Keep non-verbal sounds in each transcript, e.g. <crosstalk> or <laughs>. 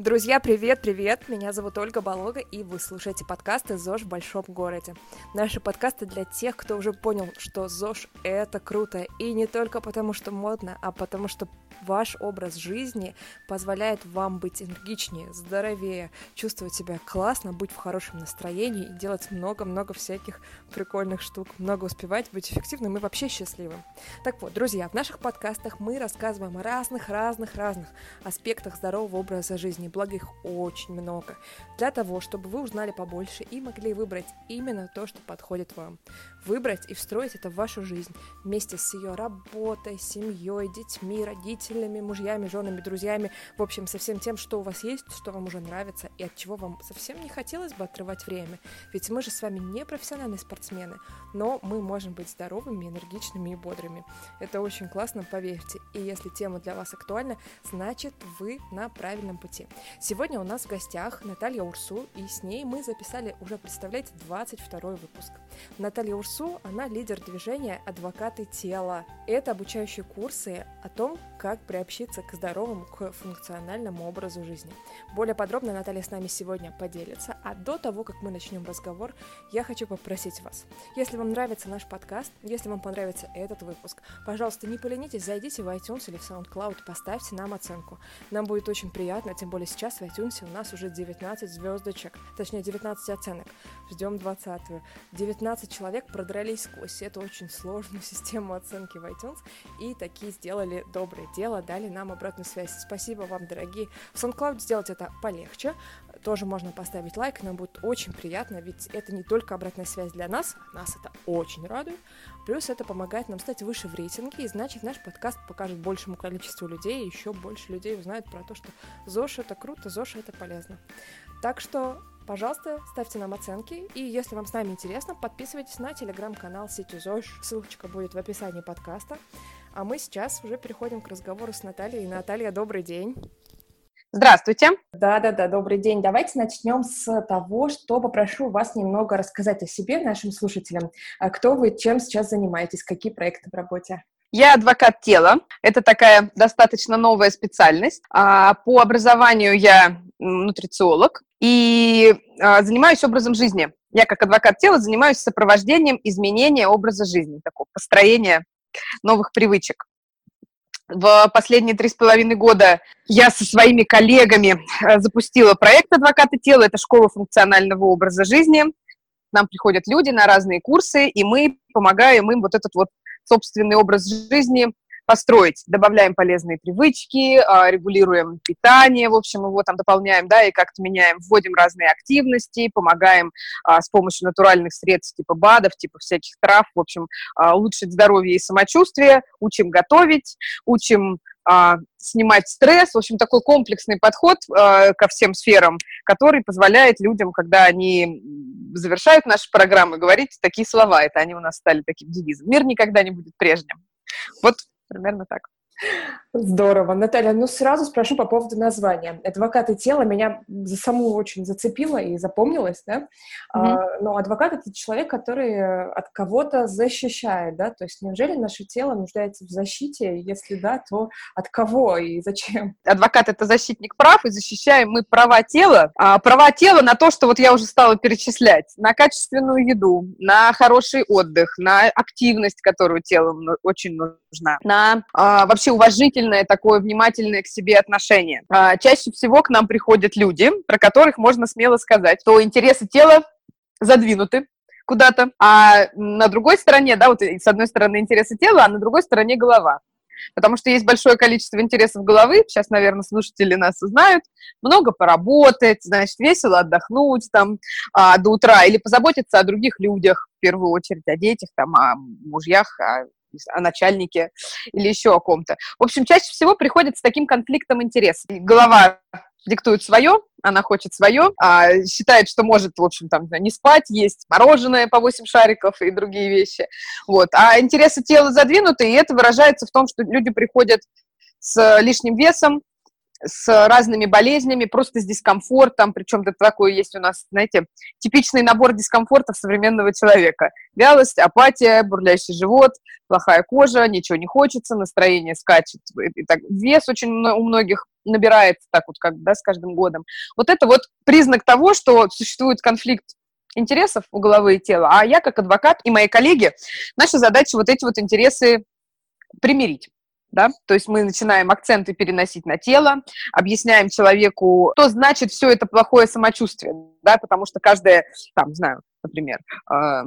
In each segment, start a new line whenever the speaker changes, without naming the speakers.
Друзья, привет, привет! Меня зовут Ольга Болога, и вы слушаете подкасты ЗОЖ в большом городе. Наши подкасты для тех, кто уже понял, что ЗОЖ — это круто, и не только потому, что модно, а потому что ваш образ жизни позволяет вам быть энергичнее, здоровее, чувствовать себя классно, быть в хорошем настроении и делать много-много всяких прикольных штук, много успевать, быть эффективным и вообще счастливым. Так вот, друзья, в наших подкастах мы рассказываем о разных-разных-разных аспектах здорового образа жизни, благо их очень много, для того, чтобы вы узнали побольше и могли выбрать именно то, что подходит вам. Выбрать и встроить это в вашу жизнь вместе с ее работой, семьей, детьми, родителями, мужьями, женами, друзьями, в общем, со всем тем, что у вас есть, что вам уже нравится и от чего вам совсем не хотелось бы отрывать время. Ведь мы же с вами не профессиональные спортсмены, но мы можем быть здоровыми, энергичными и бодрыми. Это очень классно, поверьте. И если тема для вас актуальна, значит вы на правильном пути. Сегодня у нас в гостях Наталья Урсу, и с ней мы записали уже, представляете, 22 выпуск. Наталья Урсу, она лидер движения «Адвокаты тела». Это обучающие курсы о том, как приобщиться к здоровому, к функциональному образу жизни. Более подробно Наталья с нами сегодня поделится, а до того, как мы начнем разговор, я хочу попросить вас, если вам нравится наш подкаст, если вам понравится этот выпуск, пожалуйста, не поленитесь, зайдите в iTunes или в SoundCloud, поставьте нам оценку. Нам будет очень приятно, тем более сейчас в iTunes у нас уже 19 звездочек, точнее 19 оценок. Ждем 20-ю. 19 человек продрались сквозь эту очень сложную <laughs> систему оценки в iTunes и такие сделали доброе дело, дали нам обратную связь. Спасибо вам, дорогие. В SoundCloud сделать это полегче. Тоже можно поставить лайк, нам будет очень приятно, ведь это не только обратная связь для нас, нас это очень радует, плюс это помогает нам стать выше в рейтинге, и значит наш подкаст покажет большему количеству людей, еще больше людей узнают про то, что ЗОЖ это круто, ЗОЖ это полезно. Так что Пожалуйста, ставьте нам оценки, и если вам с нами интересно, подписывайтесь на телеграм-канал Сети ЗОЖ, ссылочка будет в описании подкаста. А мы сейчас уже переходим к разговору с Натальей. Наталья, добрый день.
Здравствуйте.
Да-да-да, добрый день. Давайте начнем с того, что попрошу вас немного рассказать о себе нашим слушателям. А кто вы, чем сейчас занимаетесь, какие проекты в работе?
Я адвокат тела. Это такая достаточно новая специальность. А, по образованию я нутрициолог и а, занимаюсь образом жизни. Я как адвокат тела занимаюсь сопровождением изменения образа жизни, такого построения новых привычек. В последние три с половиной года я со своими коллегами а, запустила проект «Адвокаты тела». Это школа функционального образа жизни. К нам приходят люди на разные курсы, и мы помогаем им вот этот вот собственный образ жизни построить. Добавляем полезные привычки, а, регулируем питание, в общем, его там дополняем, да, и как-то меняем, вводим разные активности, помогаем а, с помощью натуральных средств типа БАДов, типа всяких трав, в общем, а, улучшить здоровье и самочувствие, учим готовить, учим снимать стресс, в общем, такой комплексный подход э, ко всем сферам, который позволяет людям, когда они завершают наши программы, говорить такие слова. Это они у нас стали таким девизом. Мир никогда не будет прежним. Вот примерно так.
Здорово. Наталья, ну сразу спрошу по поводу названия. Адвокаты тела меня за саму очень зацепило и запомнилось, да? Mm-hmm. А, но адвокат — это человек, который от кого-то защищает, да? То есть неужели наше тело нуждается в защите? Если да, то от кого и зачем?
Адвокат — это защитник прав, и защищаем мы права тела. А права тела на то, что вот я уже стала перечислять. На качественную еду, на хороший отдых, на активность, которую телу очень нужна, на а, вообще уважительность уважительное такое внимательное к себе отношение. А, чаще всего к нам приходят люди, про которых можно смело сказать, что интересы тела задвинуты куда-то, а на другой стороне, да, вот с одной стороны интересы тела, а на другой стороне голова. Потому что есть большое количество интересов головы, сейчас, наверное, слушатели нас узнают, много поработать, значит, весело отдохнуть там а, до утра или позаботиться о других людях, в первую очередь о детях, там, о мужьях, о о начальнике или еще о ком-то. В общем, чаще всего приходит с таким конфликтом интересов. Голова диктует свое, она хочет свое, а считает, что может, в общем, там, не спать, есть мороженое по 8 шариков и другие вещи. Вот. А интересы тела задвинуты, и это выражается в том, что люди приходят с лишним весом, с разными болезнями, просто с дискомфортом, причем это такой есть у нас, знаете, типичный набор дискомфортов современного человека. Вялость, апатия, бурлящий живот, плохая кожа, ничего не хочется, настроение скачет. И так, вес очень у многих набирается так вот, как, да, с каждым годом. Вот это вот признак того, что существует конфликт интересов у головы и тела, а я как адвокат и мои коллеги, наша задача вот эти вот интересы примирить да, то есть мы начинаем акценты переносить на тело, объясняем человеку, что значит все это плохое самочувствие, да, потому что каждое, там, знаю, например, э,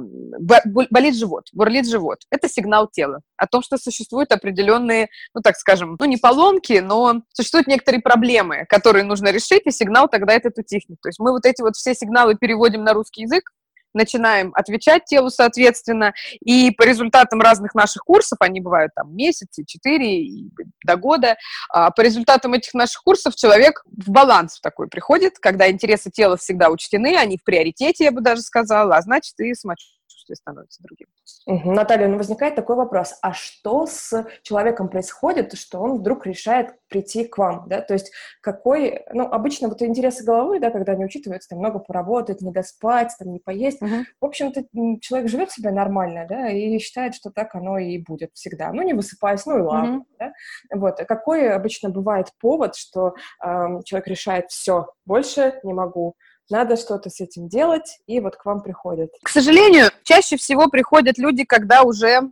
болит живот, бурлит живот, это сигнал тела о том, что существуют определенные, ну, так скажем, ну, не поломки, но существуют некоторые проблемы, которые нужно решить, и сигнал тогда этот утихнет. То есть мы вот эти вот все сигналы переводим на русский язык, начинаем отвечать телу, соответственно, и по результатам разных наших курсов, они бывают там месяцы, четыре, до года, а, по результатам этих наших курсов человек в баланс такой приходит, когда интересы тела всегда учтены, они в приоритете, я бы даже сказала, а значит и самочувствие самочувствие становится другим.
Угу. Наталья, ну возникает такой вопрос, а что с человеком происходит, что он вдруг решает прийти к вам, да, то есть какой, ну, обычно вот интересы головы, да, когда они учитываются, там, много поработать, не доспать, там, не поесть, угу. в общем-то, человек живет себя нормально, да, и считает, что так оно и будет всегда, ну, не высыпаясь, ну, и ладно, угу. да, вот, а какой обычно бывает повод, что э, человек решает, все, больше не могу, надо что-то с этим делать, и вот к вам приходят.
К сожалению, чаще всего приходят люди, когда уже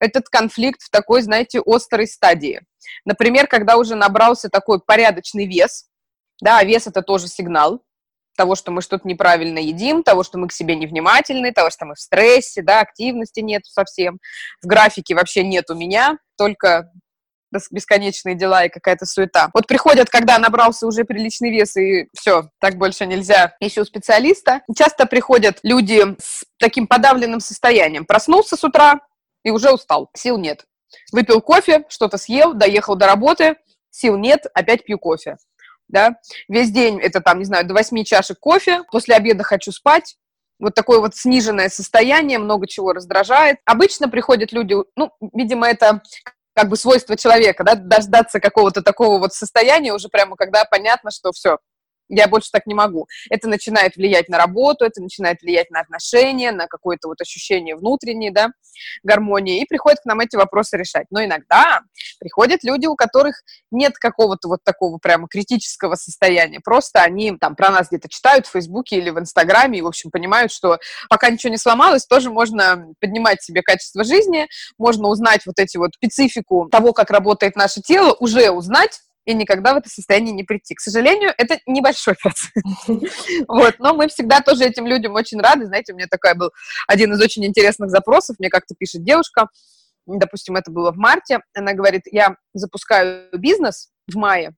этот конфликт в такой, знаете, острой стадии. Например, когда уже набрался такой порядочный вес, да, а вес это тоже сигнал того, что мы что-то неправильно едим, того, что мы к себе невнимательны, того, что мы в стрессе, да, активности нет совсем, в графике вообще нет у меня, только бесконечные дела и какая-то суета. Вот приходят, когда набрался уже приличный вес, и все, так больше нельзя, ищу специалиста. Часто приходят люди с таким подавленным состоянием. Проснулся с утра и уже устал, сил нет. Выпил кофе, что-то съел, доехал до работы, сил нет, опять пью кофе. Да? Весь день это там, не знаю, до 8 чашек кофе, после обеда хочу спать, вот такое вот сниженное состояние, много чего раздражает. Обычно приходят люди, ну, видимо, это как бы свойство человека, да, дождаться какого-то такого вот состояния уже прямо, когда понятно, что все, я больше так не могу. Это начинает влиять на работу, это начинает влиять на отношения, на какое-то вот ощущение внутренней, да, гармонии, и приходят к нам эти вопросы решать. Но иногда приходят люди, у которых нет какого-то вот такого прямо критического состояния, просто они там про нас где-то читают в Фейсбуке или в Инстаграме, и, в общем, понимают, что пока ничего не сломалось, тоже можно поднимать себе качество жизни, можно узнать вот эти вот специфику того, как работает наше тело, уже узнать, и никогда в это состояние не прийти. К сожалению, это небольшой процент. <laughs> Вот, но мы всегда тоже этим людям очень рады. Знаете, у меня такой был один из очень интересных запросов. Мне как-то пишет девушка, допустим, это было в марте, она говорит, я запускаю бизнес в мае,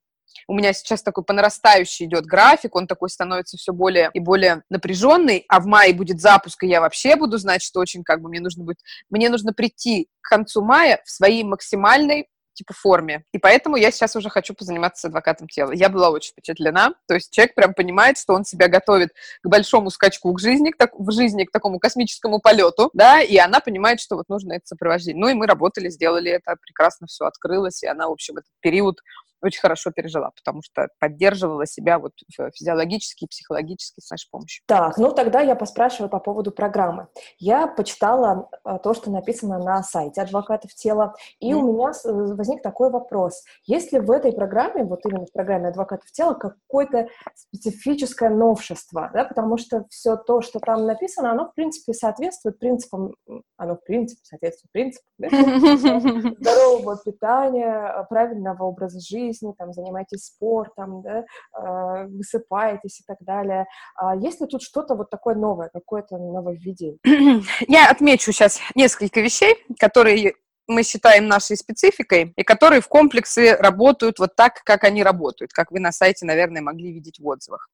у меня сейчас такой по нарастающей идет график, он такой становится все более и более напряженный, а в мае будет запуск, и я вообще буду знать, что очень как бы мне нужно будет, мне нужно прийти к концу мая в своей максимальной типа форме. И поэтому я сейчас уже хочу позаниматься с адвокатом тела. Я была очень впечатлена. То есть человек прям понимает, что он себя готовит к большому скачку к жизни, к так, в жизни, к такому космическому полету, да, и она понимает, что вот нужно это сопровождение. Ну и мы работали, сделали это, прекрасно все открылось, и она, в общем, этот период очень хорошо пережила, потому что поддерживала себя вот физиологически и психологически с нашей помощью.
Так, ну тогда я поспрашиваю по поводу программы. Я почитала а, то, что написано на сайте адвокатов тела, и mm. у меня возник такой вопрос. Есть ли в этой программе, вот именно в программе адвокатов тела, какое-то специфическое новшество, да, потому что все то, что там написано, оно, в принципе, соответствует принципам, оно, в принципе, соответствует принципам да? <laughs> здорового питания, правильного образа жизни, жизни, там, занимаетесь спортом, да, э, высыпаетесь и так далее. А есть ли тут что-то вот такое новое, какое-то нововведение? <clears throat>
Я отмечу сейчас несколько вещей, которые мы считаем нашей спецификой, и которые в комплексе работают вот так, как они работают, как вы на сайте, наверное, могли видеть в отзывах.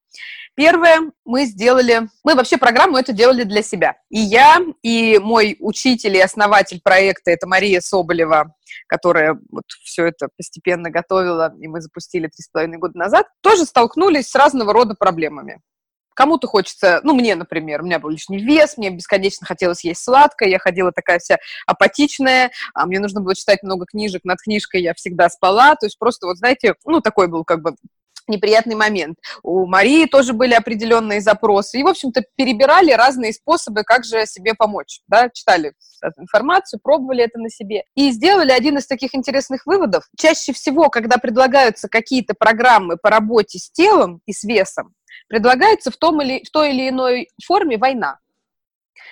Первое, мы сделали, мы вообще программу это делали для себя. И я, и мой учитель и основатель проекта, это Мария Соболева, которая вот все это постепенно готовила, и мы запустили три с половиной года назад, тоже столкнулись с разного рода проблемами. Кому-то хочется, ну, мне, например, у меня был лишний вес, мне бесконечно хотелось есть сладкое, я ходила такая вся апатичная, а мне нужно было читать много книжек, над книжкой я всегда спала, то есть просто, вот знаете, ну, такой был как бы неприятный момент. У Марии тоже были определенные запросы. И, в общем-то, перебирали разные способы, как же себе помочь. Да? Читали информацию, пробовали это на себе. И сделали один из таких интересных выводов. Чаще всего, когда предлагаются какие-то программы по работе с телом и с весом, предлагается в, том или, в той или иной форме война.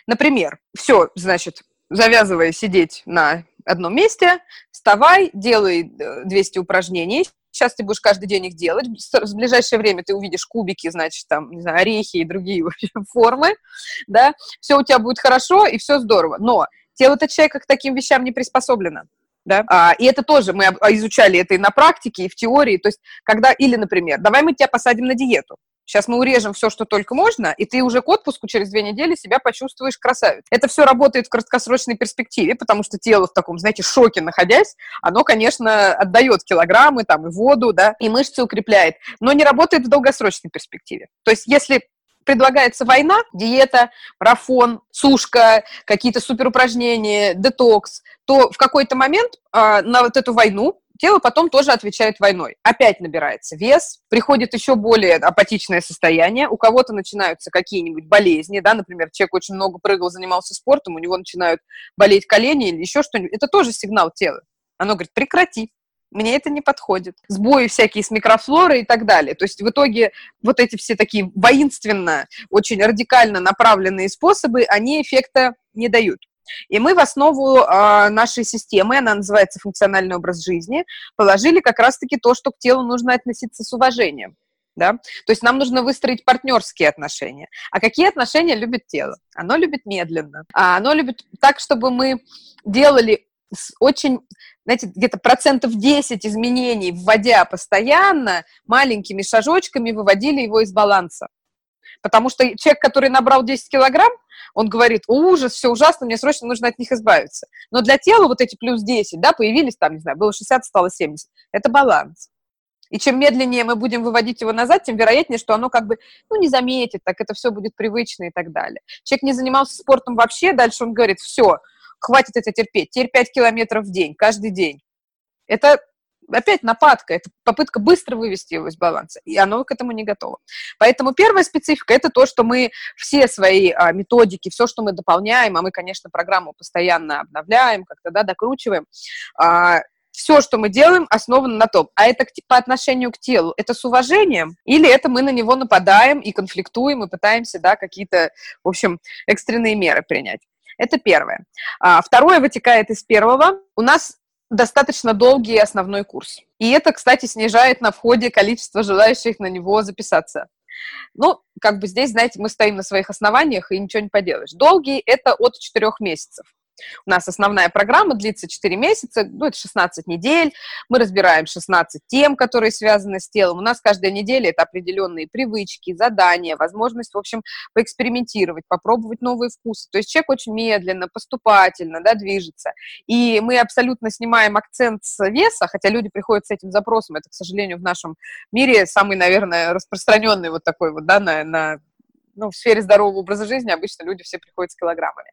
Например, все, значит, завязывая сидеть на одном месте, вставай, делай 200 э, упражнений, Сейчас ты будешь каждый день их делать. В ближайшее время ты увидишь кубики, значит, там, не знаю, орехи и другие <laughs> формы, да. Все у тебя будет хорошо и все здорово. Но тело-то человека к таким вещам не приспособлено. Да? А, и это тоже мы изучали это и на практике, и в теории. То есть, когда, или, например, давай мы тебя посадим на диету. Сейчас мы урежем все, что только можно, и ты уже к отпуску через две недели себя почувствуешь красавец. Это все работает в краткосрочной перспективе, потому что тело в таком, знаете, шоке находясь, оно, конечно, отдает килограммы, там, и воду, да, и мышцы укрепляет, но не работает в долгосрочной перспективе. То есть если предлагается война, диета, марафон, сушка, какие-то суперупражнения, детокс, то в какой-то момент э, на вот эту войну тело потом тоже отвечает войной. Опять набирается вес, приходит еще более апатичное состояние, у кого-то начинаются какие-нибудь болезни, да, например, человек очень много прыгал, занимался спортом, у него начинают болеть колени или еще что-нибудь. Это тоже сигнал тела. Оно говорит, прекрати, мне это не подходит. Сбои всякие с микрофлорой и так далее. То есть в итоге вот эти все такие воинственно, очень радикально направленные способы, они эффекта не дают. И мы в основу э, нашей системы, она называется функциональный образ жизни, положили как раз-таки то, что к телу нужно относиться с уважением. Да? То есть нам нужно выстроить партнерские отношения. А какие отношения любит тело? Оно любит медленно. А оно любит так, чтобы мы делали очень, знаете, где-то процентов 10 изменений, вводя постоянно, маленькими шажочками выводили его из баланса. Потому что человек, который набрал 10 килограмм, он говорит, ужас, все ужасно, мне срочно нужно от них избавиться. Но для тела вот эти плюс 10, да, появились там, не знаю, было 60, стало 70. Это баланс. И чем медленнее мы будем выводить его назад, тем вероятнее, что оно как бы, ну, не заметит, так это все будет привычно и так далее. Человек не занимался спортом вообще, дальше он говорит, все, хватит это терпеть, теперь 5 километров в день, каждый день. Это опять нападка, это попытка быстро вывести его из баланса, и оно к этому не готово. Поэтому первая специфика – это то, что мы все свои а, методики, все, что мы дополняем, а мы, конечно, программу постоянно обновляем, как-то, да, докручиваем, а, все, что мы делаем, основано на том, а это по отношению к телу, это с уважением, или это мы на него нападаем и конфликтуем, и пытаемся, да, какие-то, в общем, экстренные меры принять. Это первое. А, второе вытекает из первого. У нас достаточно долгий основной курс. И это, кстати, снижает на входе количество желающих на него записаться. Ну, как бы здесь, знаете, мы стоим на своих основаниях, и ничего не поделаешь. Долгий – это от 4 месяцев. У нас основная программа длится 4 месяца, ну, это 16 недель. Мы разбираем 16 тем, которые связаны с телом. У нас каждая неделя это определенные привычки, задания, возможность, в общем, поэкспериментировать, попробовать новые вкусы. То есть человек очень медленно, поступательно, да, движется. И мы абсолютно снимаем акцент с веса, хотя люди приходят с этим запросом. Это, к сожалению, в нашем мире самый, наверное, распространенный вот такой вот, да, на, на ну, в сфере здорового образа жизни обычно люди все приходят с килограммами.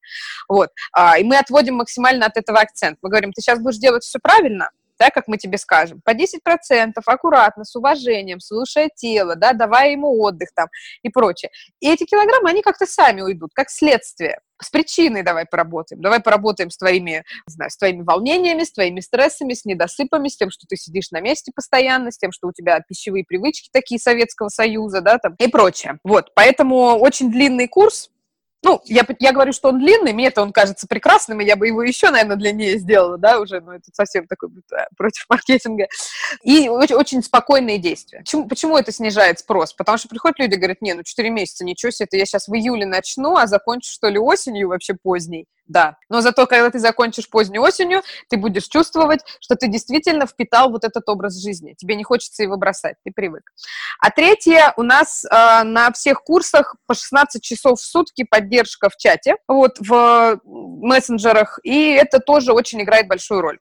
Вот. А, и мы отводим максимально от этого акцент. Мы говорим, ты сейчас будешь делать все правильно, да, как мы тебе скажем, по 10%, аккуратно, с уважением, слушая тело, да, давая ему отдых там и прочее. И эти килограммы, они как-то сами уйдут, как следствие. С причиной давай поработаем. Давай поработаем с твоими, не знаю, с твоими волнениями, с твоими стрессами, с недосыпами, с тем, что ты сидишь на месте постоянно, с тем, что у тебя пищевые привычки такие Советского Союза, да, там, и прочее. Вот, поэтому очень длинный курс, ну, я, я говорю, что он длинный, мне это он кажется прекрасным, и я бы его еще, наверное, длиннее сделала, да, уже, но это совсем такой а, против <laughs> маркетинга. И очень, очень спокойные действия. Почему, почему это снижает спрос? Потому что приходят люди и говорят, не, ну 4 месяца, ничего себе, это я сейчас в июле начну, а закончу, что ли, осенью вообще поздней да. Но зато, когда ты закончишь поздней осенью, ты будешь чувствовать, что ты действительно впитал вот этот образ жизни. Тебе не хочется его бросать, ты привык. А третье, у нас э, на всех курсах по 16 часов в сутки поддержка в чате, вот, в мессенджерах, и это тоже очень играет большую роль.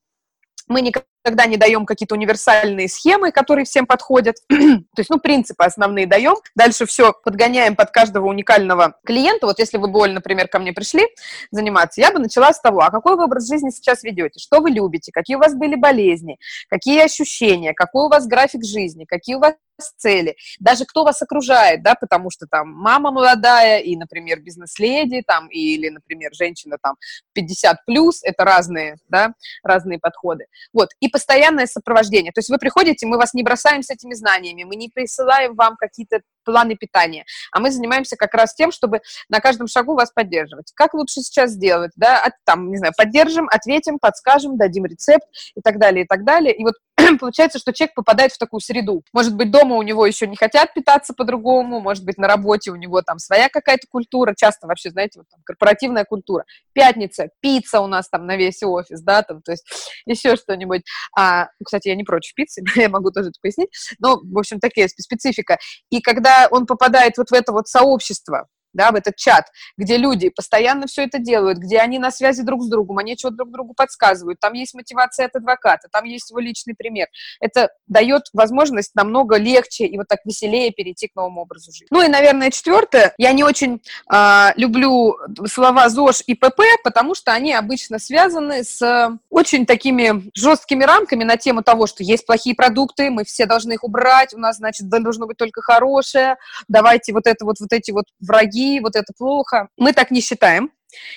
Мы никогда никогда не даем какие-то универсальные схемы, которые всем подходят. <clears throat> То есть, ну, принципы основные даем. Дальше все подгоняем под каждого уникального клиента. Вот если вы бы, например, ко мне пришли заниматься, я бы начала с того, а какой вы образ жизни сейчас ведете, что вы любите, какие у вас были болезни, какие ощущения, какой у вас график жизни, какие у вас цели, даже кто вас окружает, да, потому что там мама молодая и, например, бизнес-леди, там, или, например, женщина там 50 плюс, это разные, да, разные подходы. Вот, и постоянное сопровождение, то есть вы приходите, мы вас не бросаем с этими знаниями, мы не присылаем вам какие-то планы питания, а мы занимаемся как раз тем, чтобы на каждом шагу вас поддерживать. Как лучше сейчас сделать, да, от, там, не знаю, поддержим, ответим, подскажем, дадим рецепт и так далее, и так далее. И вот <clears throat> получается, что человек попадает в такую среду. Может быть, дома у него еще не хотят питаться по-другому, может быть, на работе у него там своя какая-то культура, часто вообще, знаете, вот там корпоративная культура. Пятница, пицца у нас там на весь офис, да, там, то есть <laughs> еще что-нибудь. А, кстати, я не против пиццы, <laughs> я могу тоже это пояснить, но, в общем, такие специфика. И когда он попадает вот в это вот сообщество, да, в этот чат, где люди постоянно все это делают, где они на связи друг с другом, они что-то друг другу подсказывают, там есть мотивация от адвоката, там есть его личный пример. Это дает возможность намного легче и вот так веселее перейти к новому образу жизни. Ну и, наверное, четвертое, я не очень э, люблю слова ЗОЖ и ПП, потому что они обычно связаны с очень такими жесткими рамками на тему того, что есть плохие продукты, мы все должны их убрать, у нас, значит, должно быть только хорошее, давайте вот это вот, вот эти вот враги вот это плохо. Мы так не считаем.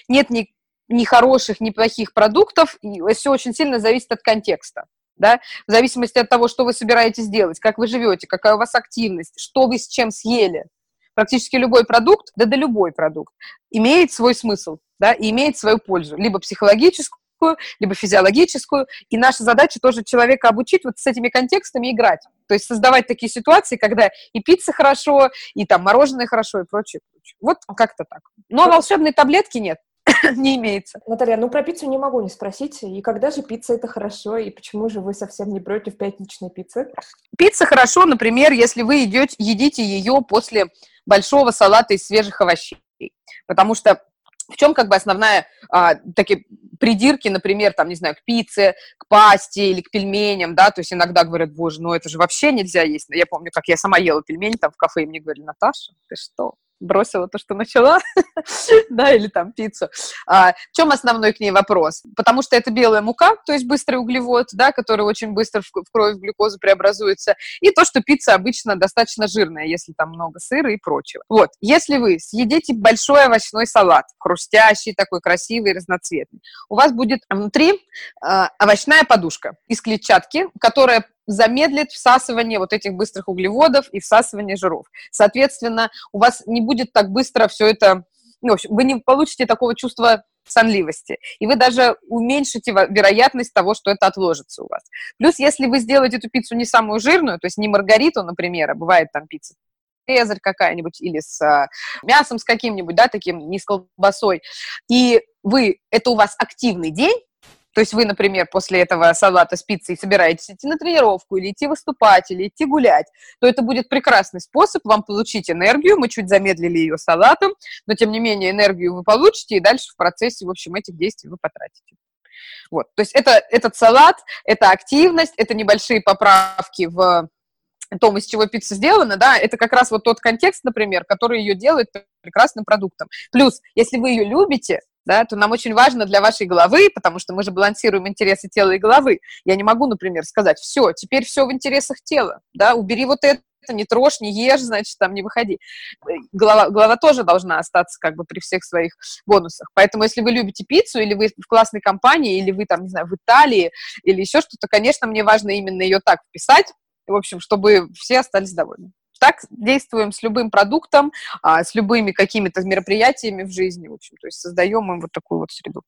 Нет ни, ни хороших, ни плохих продуктов. И все очень сильно зависит от контекста. Да? В зависимости от того, что вы собираетесь делать, как вы живете, какая у вас активность, что вы с чем съели. Практически любой продукт, да да любой продукт, имеет свой смысл, да, и имеет свою пользу, либо психологическую, либо физиологическую. И наша задача тоже человека обучить вот с этими контекстами играть. То есть создавать такие ситуации, когда и пицца хорошо, и там мороженое хорошо, и прочее, Вот как-то так. Но волшебной таблетки нет <coughs> не имеется.
Наталья, ну про пиццу не могу не спросить. И когда же пицца это хорошо, и почему же вы совсем не против пятничной пиццы?
Пицца хорошо, например, если вы идете, едите ее после большого салата из свежих овощей. Потому что в чем как бы основная а, такие придирки, например, там, не знаю, к пицце, к пасте или к пельменям, да, то есть иногда говорят, боже, ну это же вообще нельзя есть. Я помню, как я сама ела пельмени там в кафе, и мне говорили, Наташа, ты что? Бросила то, что начала, <laughs> да, или там пиццу. А, в чем основной к ней вопрос? Потому что это белая мука, то есть быстрый углевод, да, который очень быстро в, в кровь в глюкозу преобразуется, и то, что пицца обычно достаточно жирная, если там много сыра и прочего. Вот, если вы съедите большой овощной салат, хрустящий, такой красивый, разноцветный, у вас будет внутри э, овощная подушка из клетчатки, которая замедлит всасывание вот этих быстрых углеводов и всасывание жиров. Соответственно, у вас не будет так быстро все это, ну, в общем, вы не получите такого чувства сонливости. И вы даже уменьшите вероятность того, что это отложится у вас. Плюс, если вы сделаете эту пиццу не самую жирную, то есть не маргариту, например, а бывает там пицца цезарь какая-нибудь или с а, мясом с каким-нибудь, да, таким, не с колбасой, и вы, это у вас активный день, то есть вы, например, после этого салата с пиццей собираетесь идти на тренировку или идти выступать, или идти гулять, то это будет прекрасный способ вам получить энергию. Мы чуть замедлили ее салатом, но тем не менее энергию вы получите, и дальше в процессе, в общем, этих действий вы потратите. Вот, то есть это, этот салат, это активность, это небольшие поправки в том, из чего пицца сделана, да, это как раз вот тот контекст, например, который ее делает прекрасным продуктом. Плюс, если вы ее любите, да, то нам очень важно для вашей головы, потому что мы же балансируем интересы тела и головы. Я не могу, например, сказать, все, теперь все в интересах тела, да, убери вот это, не трожь, не ешь, значит, там не выходи. Голова, голова тоже должна остаться как бы при всех своих бонусах. Поэтому, если вы любите пиццу, или вы в классной компании, или вы там, не знаю, в Италии, или еще что-то, конечно, мне важно именно ее так вписать, в общем, чтобы все остались довольны. Так действуем с любым продуктом, а, с любыми какими-то мероприятиями в жизни, в общем, то есть создаем им вот такую вот среду.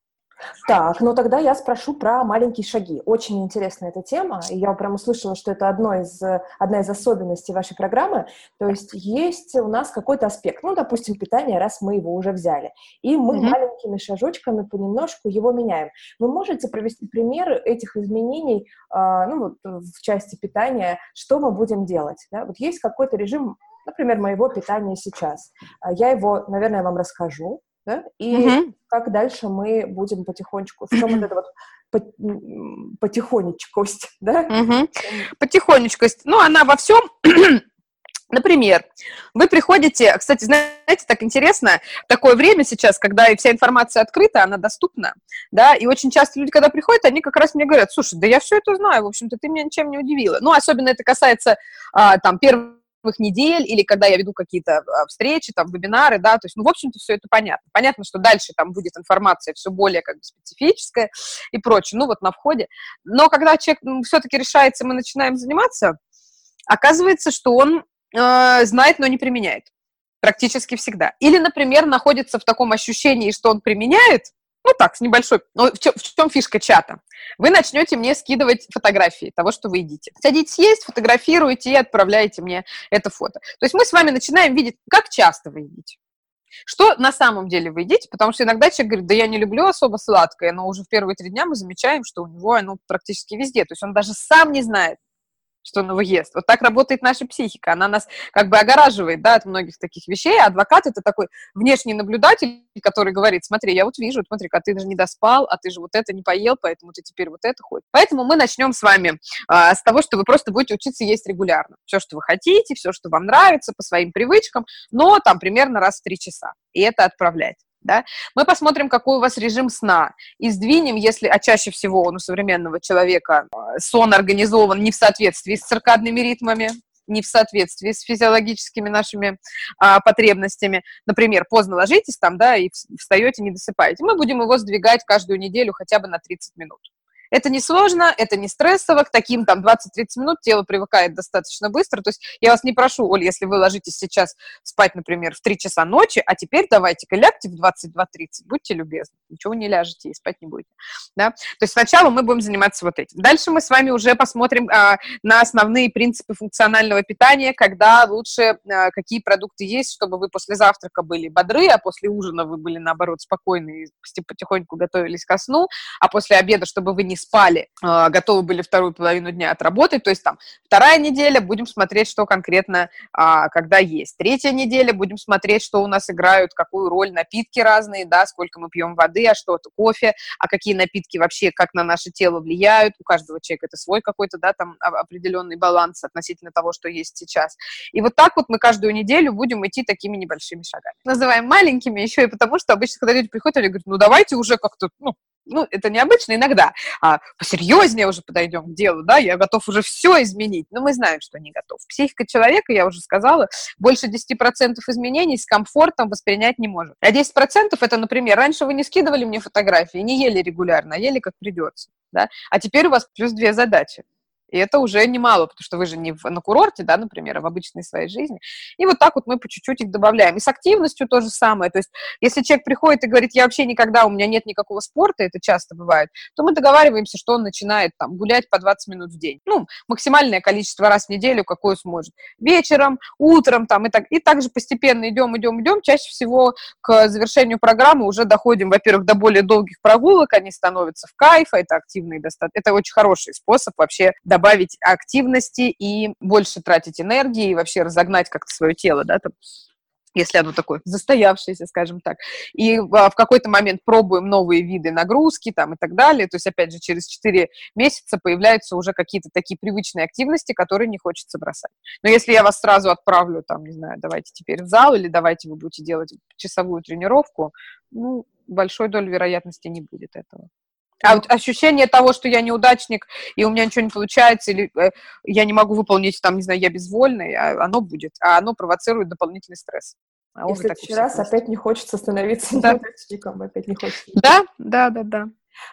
Так, ну тогда я спрошу про маленькие шаги. Очень интересная эта тема. Я прям услышала, что это одно из, одна из особенностей вашей программы. То есть есть у нас какой-то аспект, ну, допустим, питание, раз мы его уже взяли, и мы mm-hmm. маленькими шажочками понемножку его меняем. Вы можете провести пример этих изменений, э, ну, вот в части питания, что мы будем делать? Да? Вот есть какой-то режим, например, моего питания сейчас. Я его, наверное, вам расскажу, да? И угу. как дальше мы будем потихонечку, в чем вот это вот потихонечкость, <laughs> да?
Угу. Потихонечкость. Ну, она во всем <clears throat> Например, вы приходите, кстати, знаете, так интересно, такое время сейчас, когда и вся информация открыта, она доступна, да, и очень часто люди, когда приходят, они как раз мне говорят, слушай, да я все это знаю, в общем-то, ты меня ничем не удивила. Ну, особенно это касается, а, там, первых недель или когда я веду какие-то а, встречи, там, вебинары, да, то есть, ну, в общем-то, все это понятно. Понятно, что дальше там будет информация все более как бы специфическая и прочее, ну, вот на входе. Но когда человек ну, все-таки решается, мы начинаем заниматься, оказывается, что он э, знает, но не применяет. Практически всегда. Или, например, находится в таком ощущении, что он применяет, ну так, с небольшой, ну, в чем, в чем фишка чата? Вы начнете мне скидывать фотографии того, что вы едите. Садитесь есть, фотографируете и отправляете мне это фото. То есть мы с вами начинаем видеть, как часто вы едите. Что на самом деле вы едите? Потому что иногда человек говорит, да я не люблю особо сладкое, но уже в первые три дня мы замечаем, что у него оно практически везде. То есть он даже сам не знает, что он его ест. Вот так работает наша психика. Она нас как бы огораживает, да, от многих таких вещей. А адвокат — это такой внешний наблюдатель, который говорит, смотри, я вот вижу, смотри, а ты же не доспал, а ты же вот это не поел, поэтому ты теперь вот это ходишь. Поэтому мы начнем с вами а, с того, что вы просто будете учиться есть регулярно. Все, что вы хотите, все, что вам нравится, по своим привычкам, но там примерно раз в три часа. И это отправлять да, мы посмотрим, какой у вас режим сна, и сдвинем, если, а чаще всего он у современного человека э, сон организован не в соответствии с циркадными ритмами, не в соответствии с физиологическими нашими а, потребностями. Например, поздно ложитесь там, да, и встаете, не досыпаете. Мы будем его сдвигать каждую неделю хотя бы на 30 минут. Это не сложно, это не стрессово, к таким там 20-30 минут тело привыкает достаточно быстро. То есть я вас не прошу, Оль, если вы ложитесь сейчас спать, например, в 3 часа ночи, а теперь давайте-ка лягте в 22.30, будьте любезны, ничего не ляжете и спать не будете. Да? То есть сначала мы будем заниматься вот этим. Дальше мы с вами уже посмотрим а, на основные принципы функционального питания, когда лучше, а, какие продукты есть, чтобы вы после завтрака были бодры, а после ужина вы были, наоборот, спокойны и потихоньку готовились ко сну, а после обеда, чтобы вы не спали, а, готовы были вторую половину дня отработать, то есть там вторая неделя, будем смотреть, что конкретно а, когда есть. Третья неделя, будем смотреть, что у нас играют, какую роль напитки разные, да, сколько мы пьем воды, а что это кофе, а какие напитки вообще, как на наше тело влияют, у каждого человека это свой какой-то, да, там определенный баланс относительно того, что есть сейчас. И вот так вот мы каждую неделю будем идти такими небольшими шагами. Называем маленькими еще и потому, что обычно, когда люди приходят, они говорят, ну давайте уже как-то, ну, ну, это необычно иногда, а посерьезнее уже подойдем к делу, да, я готов уже все изменить, но мы знаем, что не готов. Психика человека, я уже сказала, больше 10% изменений с комфортом воспринять не может. А 10% это, например, раньше вы не скидывали мне фотографии, не ели регулярно, а ели как придется, да, а теперь у вас плюс две задачи. И это уже немало, потому что вы же не в, на курорте, да, например, а в обычной своей жизни. И вот так вот мы по чуть-чуть их добавляем. И с активностью то же самое. То есть если человек приходит и говорит, я вообще никогда, у меня нет никакого спорта, это часто бывает, то мы договариваемся, что он начинает там гулять по 20 минут в день. Ну, максимальное количество раз в неделю, какое сможет. Вечером, утром там и так. И также постепенно идем, идем, идем. Чаще всего к завершению программы уже доходим, во-первых, до более долгих прогулок, они становятся в кайф, а это активные достаточно. Это очень хороший способ вообще добавить активности и больше тратить энергии, и вообще разогнать как-то свое тело, да, там, если оно такое застоявшееся, скажем так. И в какой-то момент пробуем новые виды нагрузки там и так далее. То есть, опять же, через 4 месяца появляются уже какие-то такие привычные активности, которые не хочется бросать. Но если я вас сразу отправлю, там, не знаю, давайте теперь в зал или давайте вы будете делать часовую тренировку, ну, большой доли вероятности не будет этого. А вот ощущение того, что я неудачник, и у меня ничего не получается, или э, я не могу выполнить, там, не знаю, я безвольный, а оно будет, а оно провоцирует дополнительный стресс.
А и в следующий раз опять не хочется становиться да. неудачником, опять не хочется.
Да, да, да, да.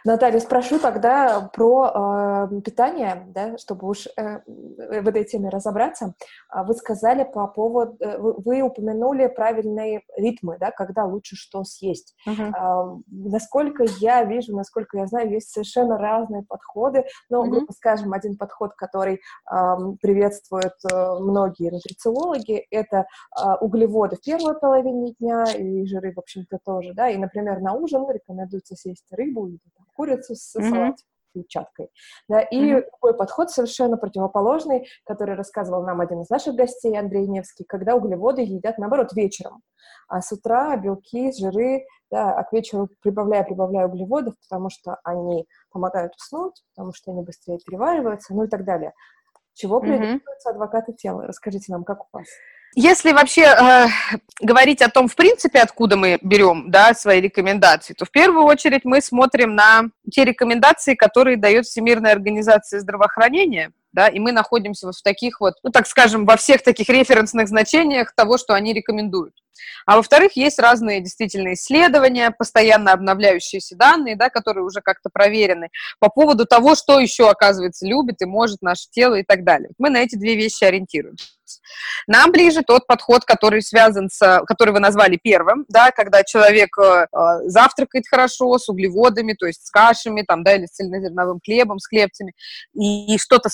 Наталья, спрошу тогда про э, питание, да, чтобы уж э, в этой теме разобраться. А вы сказали по поводу, э, вы, вы упомянули правильные ритмы, да, когда лучше что съесть. Uh-huh. Э, насколько я вижу, насколько я знаю, есть совершенно разные подходы. Ну, uh-huh. грубо скажем, один подход, который э, приветствуют э, многие нутрициологи, это э, углеводы в первой половине дня и жиры, в общем-то, тоже, да, и, например, на ужин рекомендуется съесть рыбу курицу с mm-hmm. салатиком клетчаткой. Да, и mm-hmm. такой подход совершенно противоположный, который рассказывал нам один из наших гостей, Андрей Невский, когда углеводы едят, наоборот, вечером. А с утра белки, жиры, да, а к вечеру прибавляя, прибавляя углеводов, потому что они помогают уснуть, потому что они быстрее перевариваются, ну и так далее. Чего придерживаются mm-hmm. адвокаты тела? Расскажите нам, как у вас?
Если вообще э, говорить о том, в принципе, откуда мы берем да, свои рекомендации, то в первую очередь мы смотрим на те рекомендации, которые дает Всемирная организация здравоохранения, да, и мы находимся вот в таких вот, ну, так скажем, во всех таких референсных значениях того, что они рекомендуют. А во-вторых, есть разные действительно исследования, постоянно обновляющиеся данные, да, которые уже как-то проверены по поводу того, что еще, оказывается, любит и может наше тело и так далее. Мы на эти две вещи ориентируемся. Нам ближе тот подход, который связан с, который вы назвали первым, да, когда человек э, завтракает хорошо, с углеводами, то есть с кашами, там, да, или с цельнозерновым хлебом, с хлебцами, и, и что-то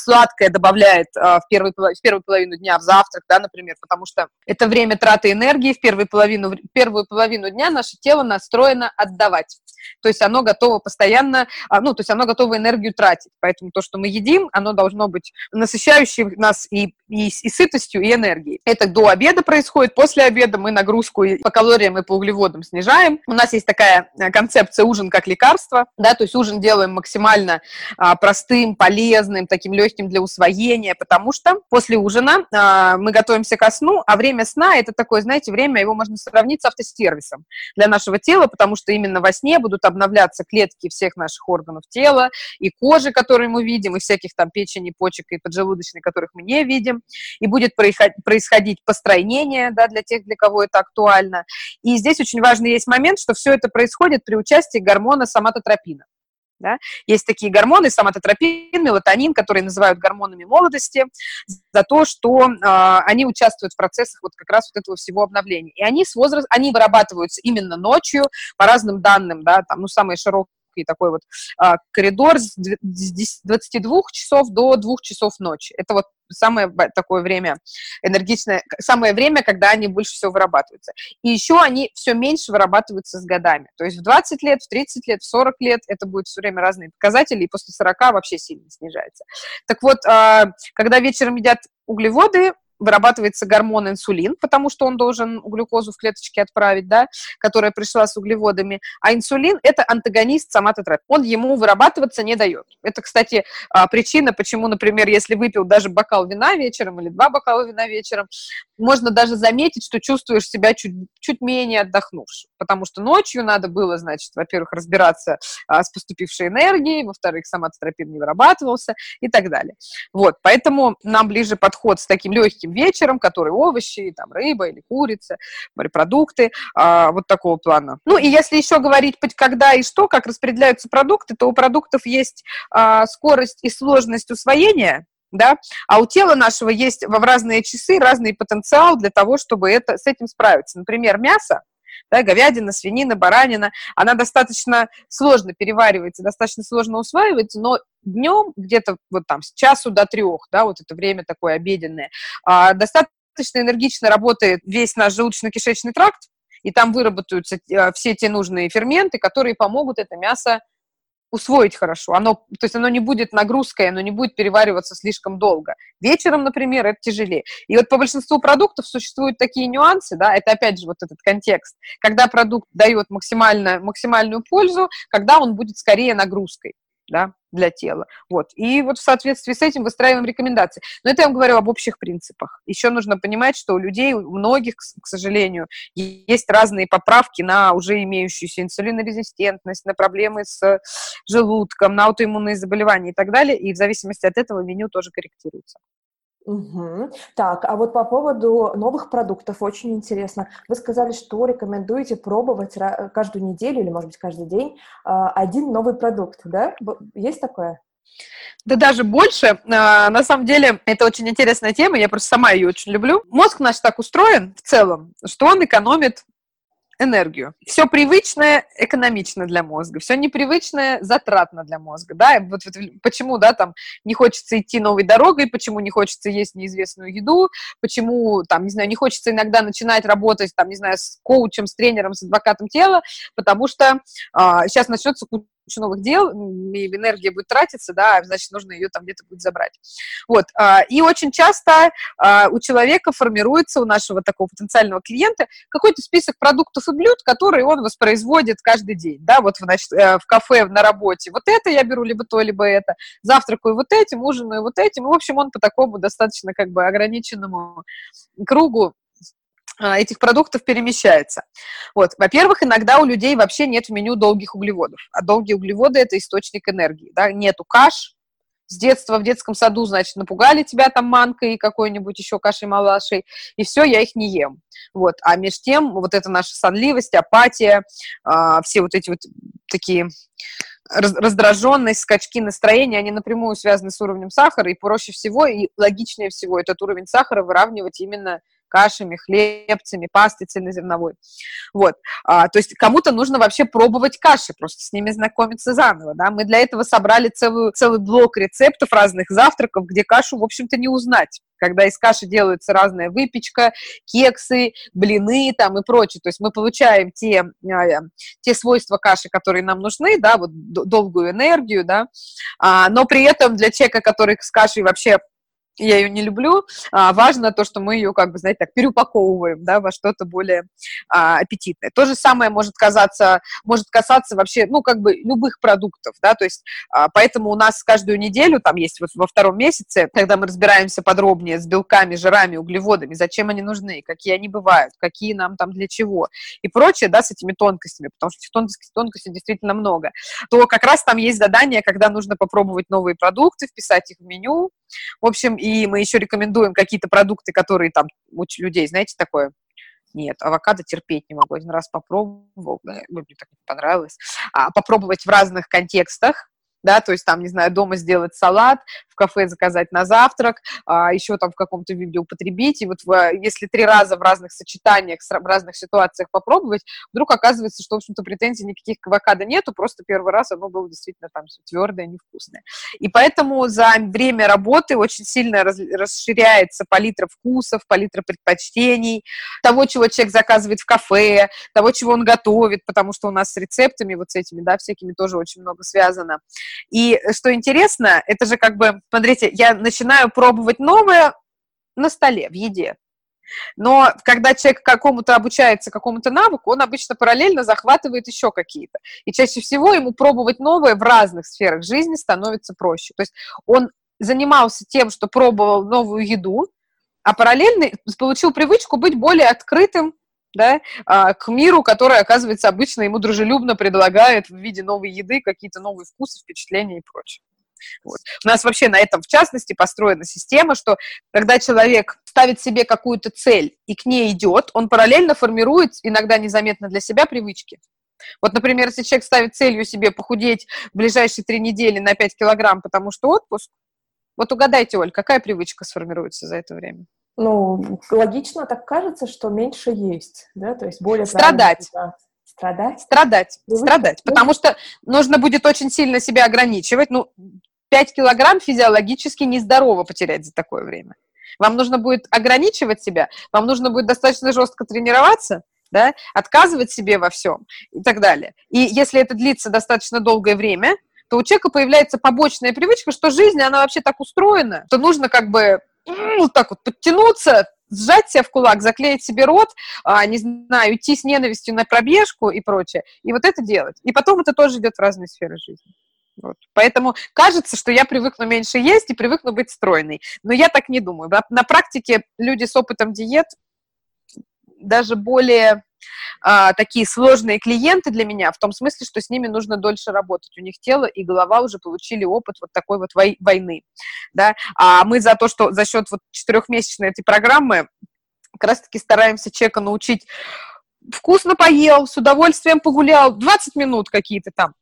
добавляет э, в, первую, в первую половину дня в завтрак, да, например, потому что это время траты энергии в первую половину, в первую половину дня наше тело настроено отдавать. То есть оно готово постоянно, а, ну, то есть оно готово энергию тратить. Поэтому то, что мы едим, оно должно быть насыщающим нас и, и, и сытостью, и энергией. Это до обеда происходит. После обеда мы нагрузку по калориям и по углеводам снижаем. У нас есть такая э, концепция ужин как лекарство, да, то есть ужин делаем максимально а, простым, полезным, таким легким для усвоения, потому что после ужина а, мы готовимся ко сну, а время сна это такое, знаете, время, его можно сравнить с автосервисом для нашего тела, потому что именно во сне будут обновляться клетки всех наших органов тела, и кожи, которые мы видим, и всяких там печени, почек и поджелудочной, которых мы не видим, и будет происходить построение, да, для тех, для кого это актуально. И здесь очень важный есть момент, что все это происходит при участии гормона соматотропина. Да? Есть такие гормоны, соматотропин, мелатонин, которые называют гормонами молодости, за то, что э, они участвуют в процессах вот как раз вот этого всего обновления. И они с возраст, они вырабатываются именно ночью, по разным данным, да, там, ну, самые широкие такой вот а, коридор с 22 часов до 2 часов ночи. Это вот самое такое время энергичное, самое время, когда они больше всего вырабатываются. И еще они все меньше вырабатываются с годами. То есть в 20 лет, в 30 лет, в 40 лет это будет все время разные показатели, и после 40 вообще сильно снижается. Так вот, а, когда вечером едят углеводы, вырабатывается гормон инсулин, потому что он должен глюкозу в клеточке отправить, да, которая пришла с углеводами. А инсулин – это антагонист соматотропина. Он ему вырабатываться не дает. Это, кстати, а, причина, почему, например, если выпил даже бокал вина вечером или два бокала вина вечером, можно даже заметить, что чувствуешь себя чуть, чуть менее отдохнувшим, потому что ночью надо было, значит, во-первых, разбираться а, с поступившей энергией, во-вторых, соматотропин не вырабатывался и так далее. Вот, поэтому нам ближе подход с таким легким вечером, который овощи, там, рыба или курица, морепродукты, а, вот такого плана. Ну, и если еще говорить, когда и что, как распределяются продукты, то у продуктов есть а, скорость и сложность усвоения, да, а у тела нашего есть в разные часы разный потенциал для того, чтобы это, с этим справиться. Например, мясо, да, говядина, свинина, баранина, она достаточно сложно переваривается, достаточно сложно усваивается, но днем где-то вот там с часу до трех, да, вот это время такое обеденное, а, достаточно энергично работает весь наш желудочно-кишечный тракт, и там выработаются а, все те нужные ферменты, которые помогут это мясо усвоить хорошо. Оно, то есть оно не будет нагрузкой, оно не будет перевариваться слишком долго. Вечером, например, это тяжелее. И вот по большинству продуктов существуют такие нюансы, да, это опять же вот этот контекст, когда продукт дает максимально, максимальную пользу, когда он будет скорее нагрузкой да, для тела. Вот. И вот в соответствии с этим выстраиваем рекомендации. Но это я вам говорю об общих принципах. Еще нужно понимать, что у людей, у многих, к сожалению, есть разные поправки на уже имеющуюся инсулинорезистентность, на проблемы с желудком, на аутоиммунные заболевания и так далее. И в зависимости от этого меню тоже корректируется.
Угу. Так, а вот по поводу новых продуктов очень интересно. Вы сказали, что рекомендуете пробовать каждую неделю или, может быть, каждый день а, один новый продукт, да? Есть такое?
Да даже больше. А, на самом деле, это очень интересная тема, я просто сама ее очень люблю. Мозг наш так устроен в целом, что он экономит энергию. Все привычное экономично для мозга, все непривычное затратно для мозга, да, вот, вот почему, да, там не хочется идти новой дорогой, почему не хочется есть неизвестную еду, почему, там, не знаю, не хочется иногда начинать работать, там, не знаю, с коучем, с тренером, с адвокатом тела, потому что а, сейчас начнется кучу новых дел, и энергия будет тратиться, да, значит, нужно ее там где-то будет забрать. Вот, а, и очень часто а, у человека формируется, у нашего такого потенциального клиента, какой-то список продуктов и блюд, которые он воспроизводит каждый день, да, вот, значит, э, в кафе, на работе, вот это я беру, либо то, либо это, завтракаю вот этим, ужинаю вот этим, в общем, он по такому достаточно как бы ограниченному кругу этих продуктов перемещается. Вот. Во-первых, иногда у людей вообще нет в меню долгих углеводов, а долгие углеводы – это источник энергии. Да? Нету каш, с детства в детском саду, значит, напугали тебя там манкой и какой-нибудь еще кашей-малашей, и все, я их не ем. Вот. А между тем, вот эта наша сонливость, апатия, э, все вот эти вот такие раздраженность, скачки настроения, они напрямую связаны с уровнем сахара, и проще всего и логичнее всего этот уровень сахара выравнивать именно кашами, хлебцами, пастой цельнозерновой. Вот. А, то есть кому-то нужно вообще пробовать каши, просто с ними знакомиться заново. Да? Мы для этого собрали целую, целый блок рецептов разных завтраков, где кашу, в общем-то, не узнать когда из каши делается разная выпечка, кексы, блины там и прочее. То есть мы получаем те, а, те свойства каши, которые нам нужны, да, вот долгую энергию, да, а, но при этом для человека, который с кашей вообще я ее не люблю, а, важно то, что мы ее, как бы, знаете, так, переупаковываем, да, во что-то более а, аппетитное. То же самое может казаться, может касаться вообще, ну, как бы, любых продуктов, да, то есть, а, поэтому у нас каждую неделю, там есть вот во втором месяце, когда мы разбираемся подробнее с белками, жирами, углеводами, зачем они нужны, какие они бывают, какие нам там для чего и прочее, да, с этими тонкостями, потому что тонкостей, тонкостей действительно много, то как раз там есть задание, когда нужно попробовать новые продукты, вписать их в меню, в общем, и мы еще рекомендуем какие-то продукты, которые там у людей, знаете, такое, нет, авокадо терпеть не могу. Один раз попробовал, мне так не понравилось. А попробовать в разных контекстах, да, то есть там, не знаю, дома сделать салат, в кафе заказать на завтрак, а, еще там в каком-то виде употребить, и вот в, если три раза в разных сочетаниях, в разных ситуациях попробовать, вдруг оказывается, что, в общем-то, претензий никаких к авокадо нету, просто первый раз оно было действительно там все твердое, невкусное. И поэтому за время работы очень сильно расширяется палитра вкусов, палитра предпочтений, того, чего человек заказывает в кафе, того, чего он готовит, потому что у нас с рецептами вот с этими, да, всякими тоже очень много связано. И что интересно, это же как бы, смотрите, я начинаю пробовать новое на столе, в еде. Но когда человек какому-то обучается какому-то навыку, он обычно параллельно захватывает еще какие-то. И чаще всего ему пробовать новое в разных сферах жизни становится проще. То есть он занимался тем, что пробовал новую еду, а параллельно получил привычку быть более открытым да, а, к миру, который, оказывается, обычно ему дружелюбно предлагает в виде новой еды какие-то новые вкусы, впечатления и прочее. Вот. У нас вообще на этом, в частности, построена система, что когда человек ставит себе какую-то цель и к ней идет, он параллельно формирует, иногда незаметно для себя, привычки. Вот, например, если человек ставит целью себе похудеть в ближайшие три недели на 5 килограмм, потому что отпуск, вот угадайте, Оль, какая привычка сформируется за это время?
Ну, логично так кажется, что меньше есть, да, то есть более...
Страдать.
Страдать?
Страдать, Привычка? страдать, потому что нужно будет очень сильно себя ограничивать, ну, 5 килограмм физиологически нездорово потерять за такое время. Вам нужно будет ограничивать себя, вам нужно будет достаточно жестко тренироваться, да, отказывать себе во всем и так далее. И если это длится достаточно долгое время, то у человека появляется побочная привычка, что жизнь, она вообще так устроена, что нужно как бы вот так вот подтянуться, сжать себя в кулак, заклеить себе рот, а, не знаю, идти с ненавистью на пробежку и прочее, и вот это делать. И потом это тоже идет в разные сферы жизни. Вот. Поэтому кажется, что я привыкну меньше есть и привыкну быть стройной. Но я так не думаю. На практике люди с опытом диет даже более а, такие сложные клиенты для меня, в том смысле, что с ними нужно дольше работать. У них тело и голова уже получили опыт вот такой вот вой- войны. Да? А мы за то, что за счет вот четырехмесячной этой программы как раз-таки стараемся человека научить вкусно поел, с удовольствием погулял, 20 минут какие-то там,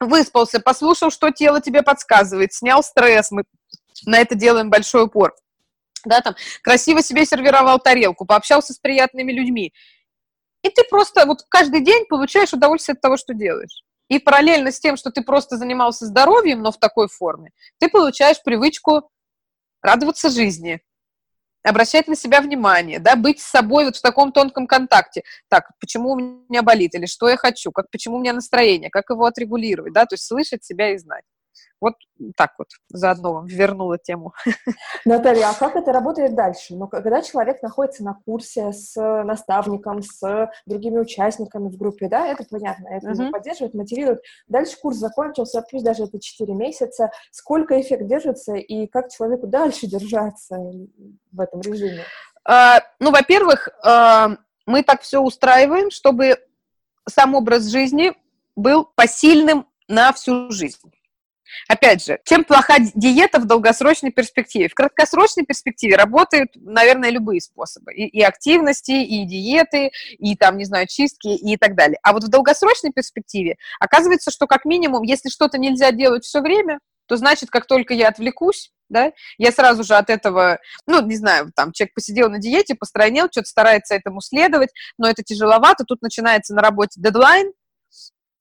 выспался, послушал, что тело тебе подсказывает, снял стресс, мы на это делаем большой упор да, там, красиво себе сервировал тарелку, пообщался с приятными людьми. И ты просто вот каждый день получаешь удовольствие от того, что делаешь. И параллельно с тем, что ты просто занимался здоровьем, но в такой форме, ты получаешь привычку радоваться жизни, обращать на себя внимание, да, быть с собой вот в таком тонком контакте. Так, почему у меня болит, или что я хочу, как, почему у меня настроение, как его отрегулировать, да, то есть слышать себя и знать. Вот так вот заодно вам вернула тему.
Наталья, а как это работает дальше? Ну, когда человек находится на курсе с наставником, с другими участниками в группе, да, это понятно, это uh-huh. поддерживает, мотивирует. Дальше курс закончился, пусть даже это 4 месяца. Сколько эффект держится и как человеку дальше держаться в этом режиме?
А, ну, во-первых, а, мы так все устраиваем, чтобы сам образ жизни был посильным на всю жизнь. Опять же, чем плоха диета в долгосрочной перспективе? В краткосрочной перспективе работают, наверное, любые способы. И, и активности, и диеты, и там, не знаю, чистки, и так далее. А вот в долгосрочной перспективе оказывается, что как минимум, если что-то нельзя делать все время, то значит, как только я отвлекусь, да, я сразу же от этого, ну, не знаю, там, человек посидел на диете, постройнел, что-то старается этому следовать, но это тяжеловато, тут начинается на работе дедлайн,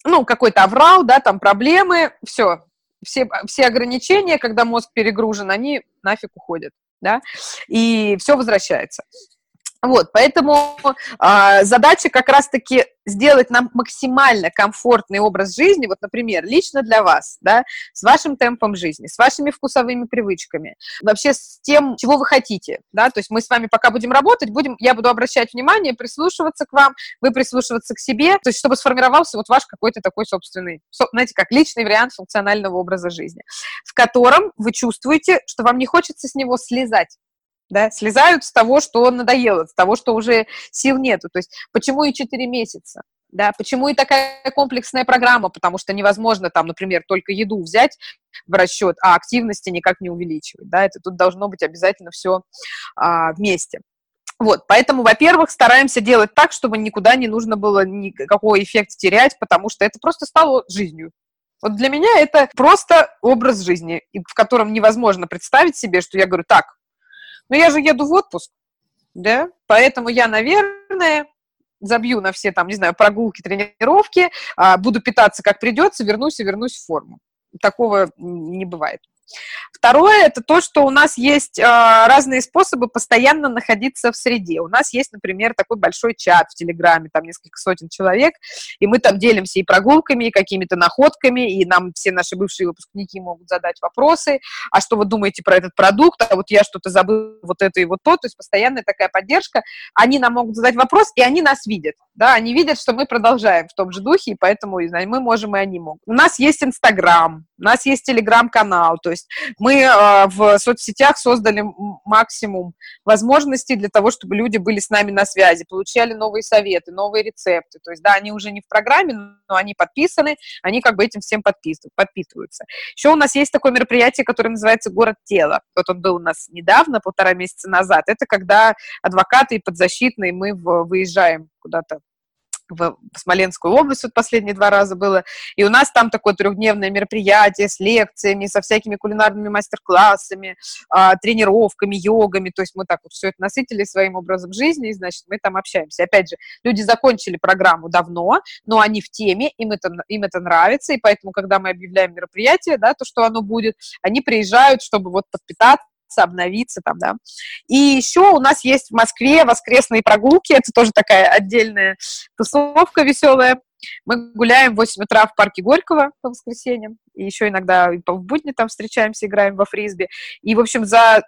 ну, какой-то аврал, да, там проблемы, все, все, все ограничения, когда мозг перегружен, они нафиг уходят, да, и все возвращается. Вот, поэтому э, задача как раз-таки сделать нам максимально комфортный образ жизни, вот, например, лично для вас, да, с вашим темпом жизни, с вашими вкусовыми привычками, вообще с тем, чего вы хотите, да, то есть мы с вами пока будем работать, будем, я буду обращать внимание, прислушиваться к вам, вы прислушиваться к себе, то есть чтобы сформировался вот ваш какой-то такой собственный, знаете, как личный вариант функционального образа жизни, в котором вы чувствуете, что вам не хочется с него слезать, да, слезают с того, что надоело, с того, что уже сил нету. То есть почему и 4 месяца? Да, почему и такая комплексная программа? Потому что невозможно там, например, только еду взять в расчет, а активности никак не увеличивать. Да, это тут должно быть обязательно все а, вместе. Вот, поэтому, во-первых, стараемся делать так, чтобы никуда не нужно было никакого эффекта терять, потому что это просто стало жизнью. Вот для меня это просто образ жизни, в котором невозможно представить себе, что я говорю, так, но я же еду в отпуск, да, поэтому я, наверное, забью на все там, не знаю, прогулки, тренировки, а, буду питаться как придется, вернусь и вернусь в форму. Такого не бывает. Второе – это то, что у нас есть э, разные способы постоянно находиться в среде. У нас есть, например, такой большой чат в Телеграме, там несколько сотен человек, и мы там делимся и прогулками, и какими-то находками, и нам все наши бывшие выпускники могут задать вопросы, а что вы думаете про этот продукт, а вот я что-то забыл, вот это и вот то, то есть постоянная такая поддержка. Они нам могут задать вопрос, и они нас видят, да, они видят, что мы продолжаем в том же духе, и поэтому и, мы можем, и они могут. У нас есть Инстаграм, у нас есть Телеграм-канал, то есть мы э, в соцсетях создали максимум возможностей для того, чтобы люди были с нами на связи, получали новые советы, новые рецепты. То есть, да, они уже не в программе, но они подписаны, они как бы этим всем подпитываются. Еще у нас есть такое мероприятие, которое называется «Город тела». Вот он был у нас недавно, полтора месяца назад. Это когда адвокаты и подзащитные мы выезжаем куда-то в Смоленскую область вот последние два раза было, и у нас там такое трехдневное мероприятие с лекциями, со всякими кулинарными мастер-классами, а, тренировками, йогами, то есть мы так вот все это насытили своим образом жизни, и, значит, мы там общаемся. Опять же, люди закончили программу давно, но они в теме, им это, им это нравится, и поэтому, когда мы объявляем мероприятие, да, то, что оно будет, они приезжают, чтобы вот подпитаться, обновиться там, да. И еще у нас есть в Москве воскресные прогулки, это тоже такая отдельная тусовка веселая. Мы гуляем в 8 утра в парке Горького по воскресеньям, и еще иногда в будни там встречаемся, играем во фрисби. И, в общем, за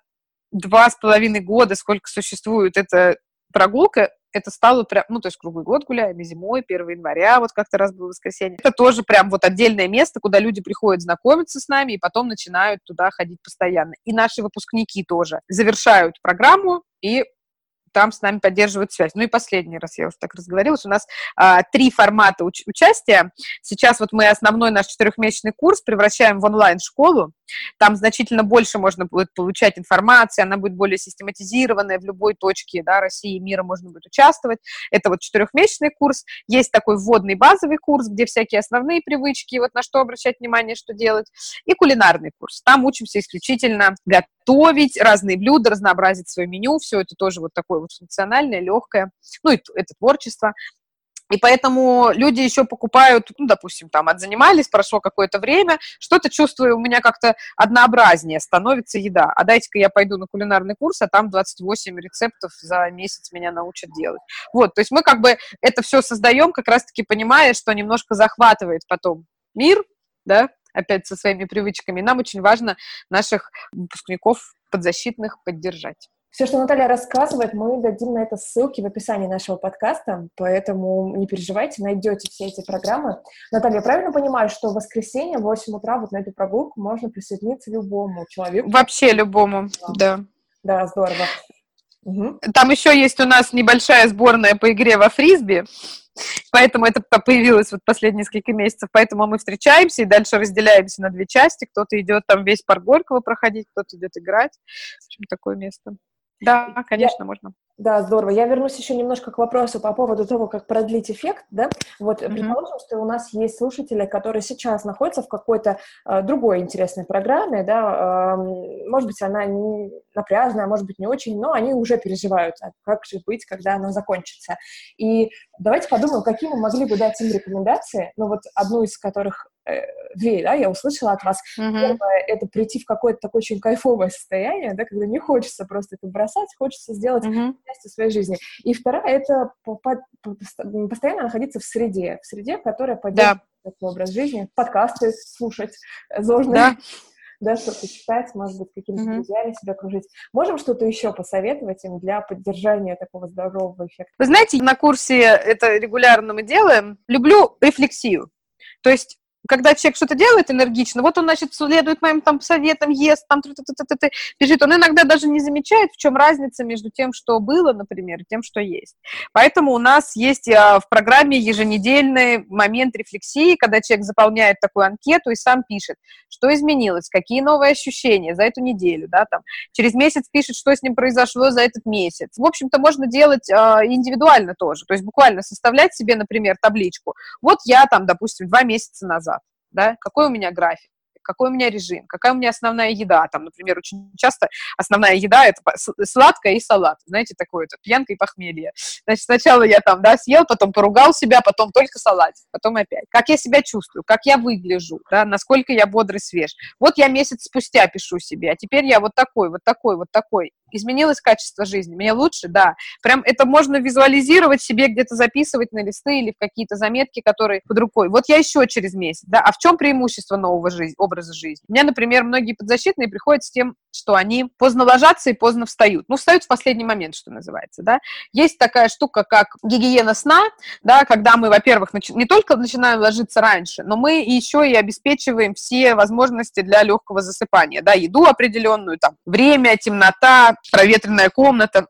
два с половиной года, сколько существует эта прогулка, это стало прям, ну, то есть круглый год гуляем, и зимой, 1 января, вот как-то раз было воскресенье. Это тоже прям вот отдельное место, куда люди приходят знакомиться с нами, и потом начинают туда ходить постоянно. И наши выпускники тоже завершают программу и там с нами поддерживают связь. Ну и последний раз, я уже так разговорилась, у нас а, три формата уч- участия. Сейчас вот мы основной наш четырехмесячный курс превращаем в онлайн-школу. Там значительно больше можно будет получать информации, она будет более систематизированная, в любой точке да, России и мира можно будет участвовать. Это вот четырехмесячный курс. Есть такой вводный базовый курс, где всякие основные привычки, вот на что обращать внимание, что делать. И кулинарный курс. Там учимся исключительно готовить разные блюда, разнообразить свое меню. Все это тоже вот такое вот функциональное, легкое. Ну, и это творчество. И поэтому люди еще покупают, ну, допустим, там, отзанимались, прошло какое-то время, что-то чувствую, у меня как-то однообразнее становится еда. А дайте-ка я пойду на кулинарный курс, а там 28 рецептов за месяц меня научат делать. Вот, то есть мы как бы это все создаем, как раз-таки понимая, что немножко захватывает потом мир, да, опять со своими привычками. Нам очень важно наших выпускников подзащитных поддержать.
Все, что Наталья рассказывает, мы дадим на это ссылки в описании нашего подкаста, поэтому не переживайте, найдете все эти программы. Наталья, я правильно понимаю, что в воскресенье в 8 утра вот на эту прогулку можно присоединиться любому человеку?
Вообще любому, да.
Да, здорово.
Угу. Там еще есть у нас небольшая сборная по игре во фрисби, поэтому это появилось вот последние несколько месяцев, поэтому мы встречаемся и дальше разделяемся на две части, кто-то идет там весь парк Горького проходить, кто-то идет играть, в общем, такое место. Да, конечно, я, можно.
Да, здорово. Я вернусь еще немножко к вопросу по поводу того, как продлить эффект, да. Вот mm-hmm. предположим, что у нас есть слушатели, которые сейчас находятся в какой-то э, другой интересной программе, да. Э, может быть, она не напряжная, может быть, не очень, но они уже переживают, а как же быть, когда она закончится. И давайте подумаем, какие мы могли бы дать им рекомендации, ну вот одну из которых Э, две, да, я услышала от вас. Mm-hmm. Первое — это прийти в какое-то такое очень кайфовое состояние, да, когда не хочется просто это бросать, хочется сделать mm-hmm. частью своей жизни. И вторая — это постоянно находиться в среде, в среде, которая поддерживает такой образ жизни, подкасты слушать, зожные. Да <laughs> да, что-то читать, может быть, какими-то mm-hmm. друзьями себя окружить. Можем что-то еще посоветовать им для поддержания такого здорового эффекта?
Вы знаете, на курсе это регулярно мы делаем. Люблю рефлексию. То есть когда человек что-то делает энергично, вот он, значит, следует моим там советам, ест, там, бежит, он иногда даже не замечает, в чем разница между тем, что было, например, и тем, что есть. Поэтому у нас есть а, в программе еженедельный момент рефлексии, когда человек заполняет такую анкету и сам пишет, что изменилось, какие новые ощущения за эту неделю, да, там, через месяц пишет, что с ним произошло за этот месяц. В общем-то, можно делать а, индивидуально тоже, то есть буквально составлять себе, например, табличку. Вот я там, допустим, два месяца назад да, какой у меня график, какой у меня режим, какая у меня основная еда. Там, например, очень часто основная еда – это сладкое и салат. Знаете, такое это пьянка и похмелье. Значит, сначала я там, да, съел, потом поругал себя, потом только салат, потом опять. Как я себя чувствую, как я выгляжу, да, насколько я бодрый, свеж. Вот я месяц спустя пишу себе, а теперь я вот такой, вот такой, вот такой изменилось качество жизни, мне лучше, да. Прям это можно визуализировать себе, где-то записывать на листы или в какие-то заметки, которые под рукой. Вот я еще через месяц, да. А в чем преимущество нового жизни, образа жизни? У меня, например, многие подзащитные приходят с тем, что они поздно ложатся и поздно встают. Ну, встают в последний момент, что называется, да. Есть такая штука, как гигиена сна, да, когда мы, во-первых, нач... не только начинаем ложиться раньше, но мы еще и обеспечиваем все возможности для легкого засыпания, да, еду определенную, там, время, темнота, проветренная комната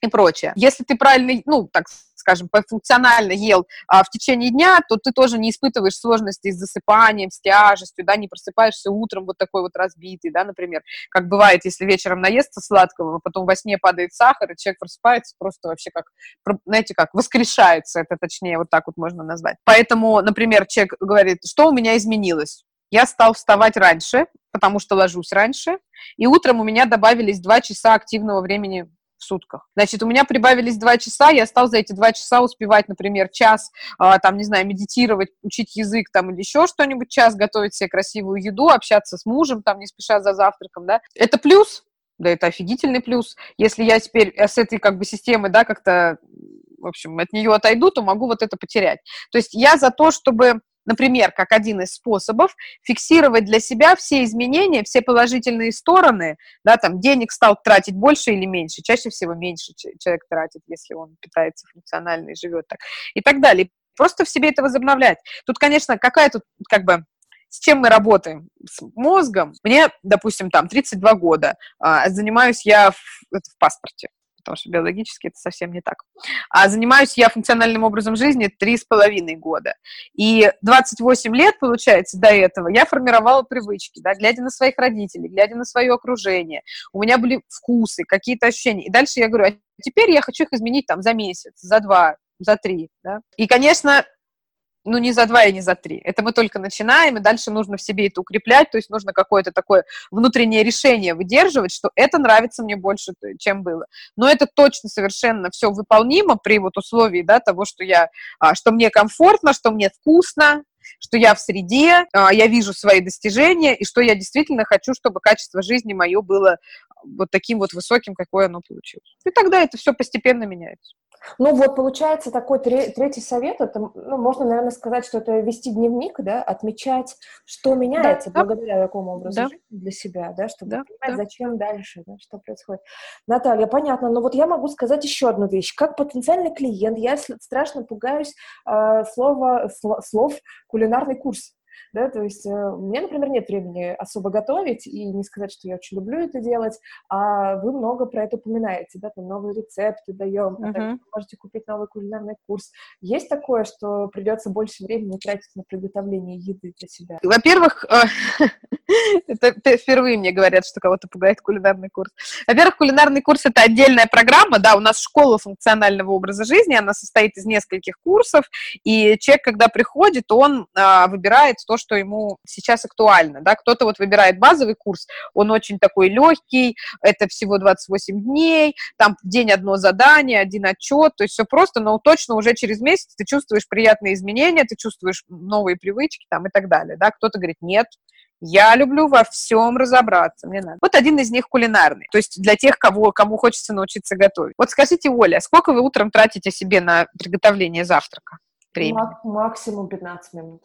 и прочее. Если ты правильно, ну, так скажем, функционально ел а, в течение дня, то ты тоже не испытываешь сложностей с засыпанием, с тяжестью, да, не просыпаешься утром вот такой вот разбитый, да, например, как бывает, если вечером наестся сладкого, а потом во сне падает сахар, и человек просыпается просто вообще как, знаете, как воскрешается, это точнее вот так вот можно назвать. Поэтому, например, человек говорит, что у меня изменилось? Я стал вставать раньше, потому что ложусь раньше, и утром у меня добавились два часа активного времени в сутках. Значит, у меня прибавились два часа, я стал за эти два часа успевать, например, час, э, там, не знаю, медитировать, учить язык там или еще что-нибудь, час готовить себе красивую еду, общаться с мужем, там, не спеша за завтраком, да. Это плюс, да, это офигительный плюс. Если я теперь с этой как бы системы, да, как-то, в общем, от нее отойду, то могу вот это потерять. То есть я за то, чтобы например, как один из способов, фиксировать для себя все изменения, все положительные стороны, да, там, денег стал тратить больше или меньше, чаще всего меньше человек тратит, если он питается функционально и живет так, и так далее. Просто в себе это возобновлять. Тут, конечно, какая тут, как бы, с чем мы работаем? С мозгом. Мне, допустим, там 32 года, а, занимаюсь я в, в паспорте потому что биологически это совсем не так. А занимаюсь я функциональным образом жизни три с половиной года. И 28 лет, получается, до этого я формировала привычки, да, глядя на своих родителей, глядя на свое окружение. У меня были вкусы, какие-то ощущения. И дальше я говорю, а теперь я хочу их изменить там за месяц, за два, за три, да. И, конечно, ну, не за два и не за три. Это мы только начинаем, и дальше нужно в себе это укреплять, то есть нужно какое-то такое внутреннее решение выдерживать, что это нравится мне больше, чем было. Но это точно совершенно все выполнимо при вот условии, да, того, что я, а, что мне комфортно, что мне вкусно, что я в среде, а, я вижу свои достижения, и что я действительно хочу, чтобы качество жизни мое было вот таким вот высоким, какое оно получилось. И тогда это все постепенно меняется.
Ну вот, получается, такой третий совет, это, ну, можно, наверное, сказать, что это вести дневник, да, отмечать, что меняется да, благодаря да. такому образу да. жизни для себя, да, чтобы да, понимать, да. зачем дальше, да, что происходит. Наталья, понятно, но вот я могу сказать еще одну вещь. Как потенциальный клиент я страшно пугаюсь э, слова, слов кулинарный курс да, то есть э, у меня, например, нет времени особо готовить, и не сказать, что я очень люблю это делать, а вы много про это упоминаете, да, там новые рецепты даем, uh-huh. а можете купить новый кулинарный курс. Есть такое, что придется больше времени тратить на приготовление еды для себя?
Во-первых, э, <laughs> это впервые мне говорят, что кого-то пугает кулинарный курс. Во-первых, кулинарный курс — это отдельная программа, да, у нас школа функционального образа жизни, она состоит из нескольких курсов, и человек, когда приходит, он а, выбирает то, что ему сейчас актуально, да, кто-то вот выбирает базовый курс, он очень такой легкий, это всего 28 дней, там день одно задание, один отчет, то есть все просто, но точно уже через месяц ты чувствуешь приятные изменения, ты чувствуешь новые привычки там и так далее, да, кто-то говорит, нет, я люблю во всем разобраться, мне надо. Вот один из них кулинарный, то есть для тех, кого, кому хочется научиться готовить. Вот скажите, Оля, сколько вы утром тратите себе на приготовление завтрака?
Времени? Максимум 15 минут.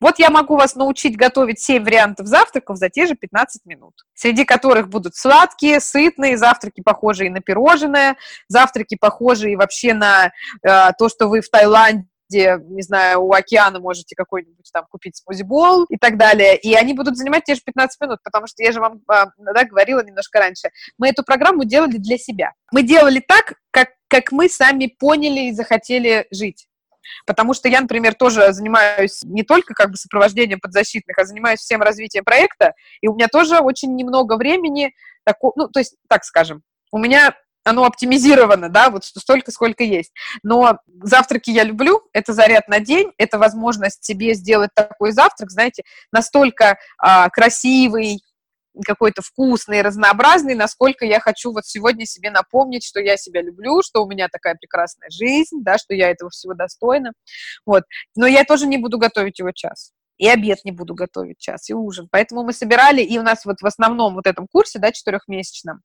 Вот я могу вас научить готовить 7 вариантов завтраков за те же 15 минут, среди которых будут сладкие, сытные, завтраки, похожие на пирожное, завтраки, похожие вообще на э, то, что вы в Таиланде где, не знаю, у океана можете какой-нибудь там купить смузи-бол и так далее, и они будут занимать те же 15 минут, потому что я же вам а, да, говорила немножко раньше, мы эту программу делали для себя. Мы делали так, как, как мы сами поняли и захотели жить. Потому что я, например, тоже занимаюсь не только как бы сопровождением подзащитных, а занимаюсь всем развитием проекта, и у меня тоже очень немного времени, тако, ну, то есть, так скажем, у меня оно оптимизировано, да, вот столько, сколько есть. Но завтраки я люблю, это заряд на день, это возможность себе сделать такой завтрак, знаете, настолько а, красивый, какой-то вкусный, разнообразный, насколько я хочу вот сегодня себе напомнить, что я себя люблю, что у меня такая прекрасная жизнь, да, что я этого всего достойна, вот. Но я тоже не буду готовить его час и обед не буду готовить час, и ужин. Поэтому мы собирали, и у нас вот в основном вот этом курсе, да, четырехмесячном,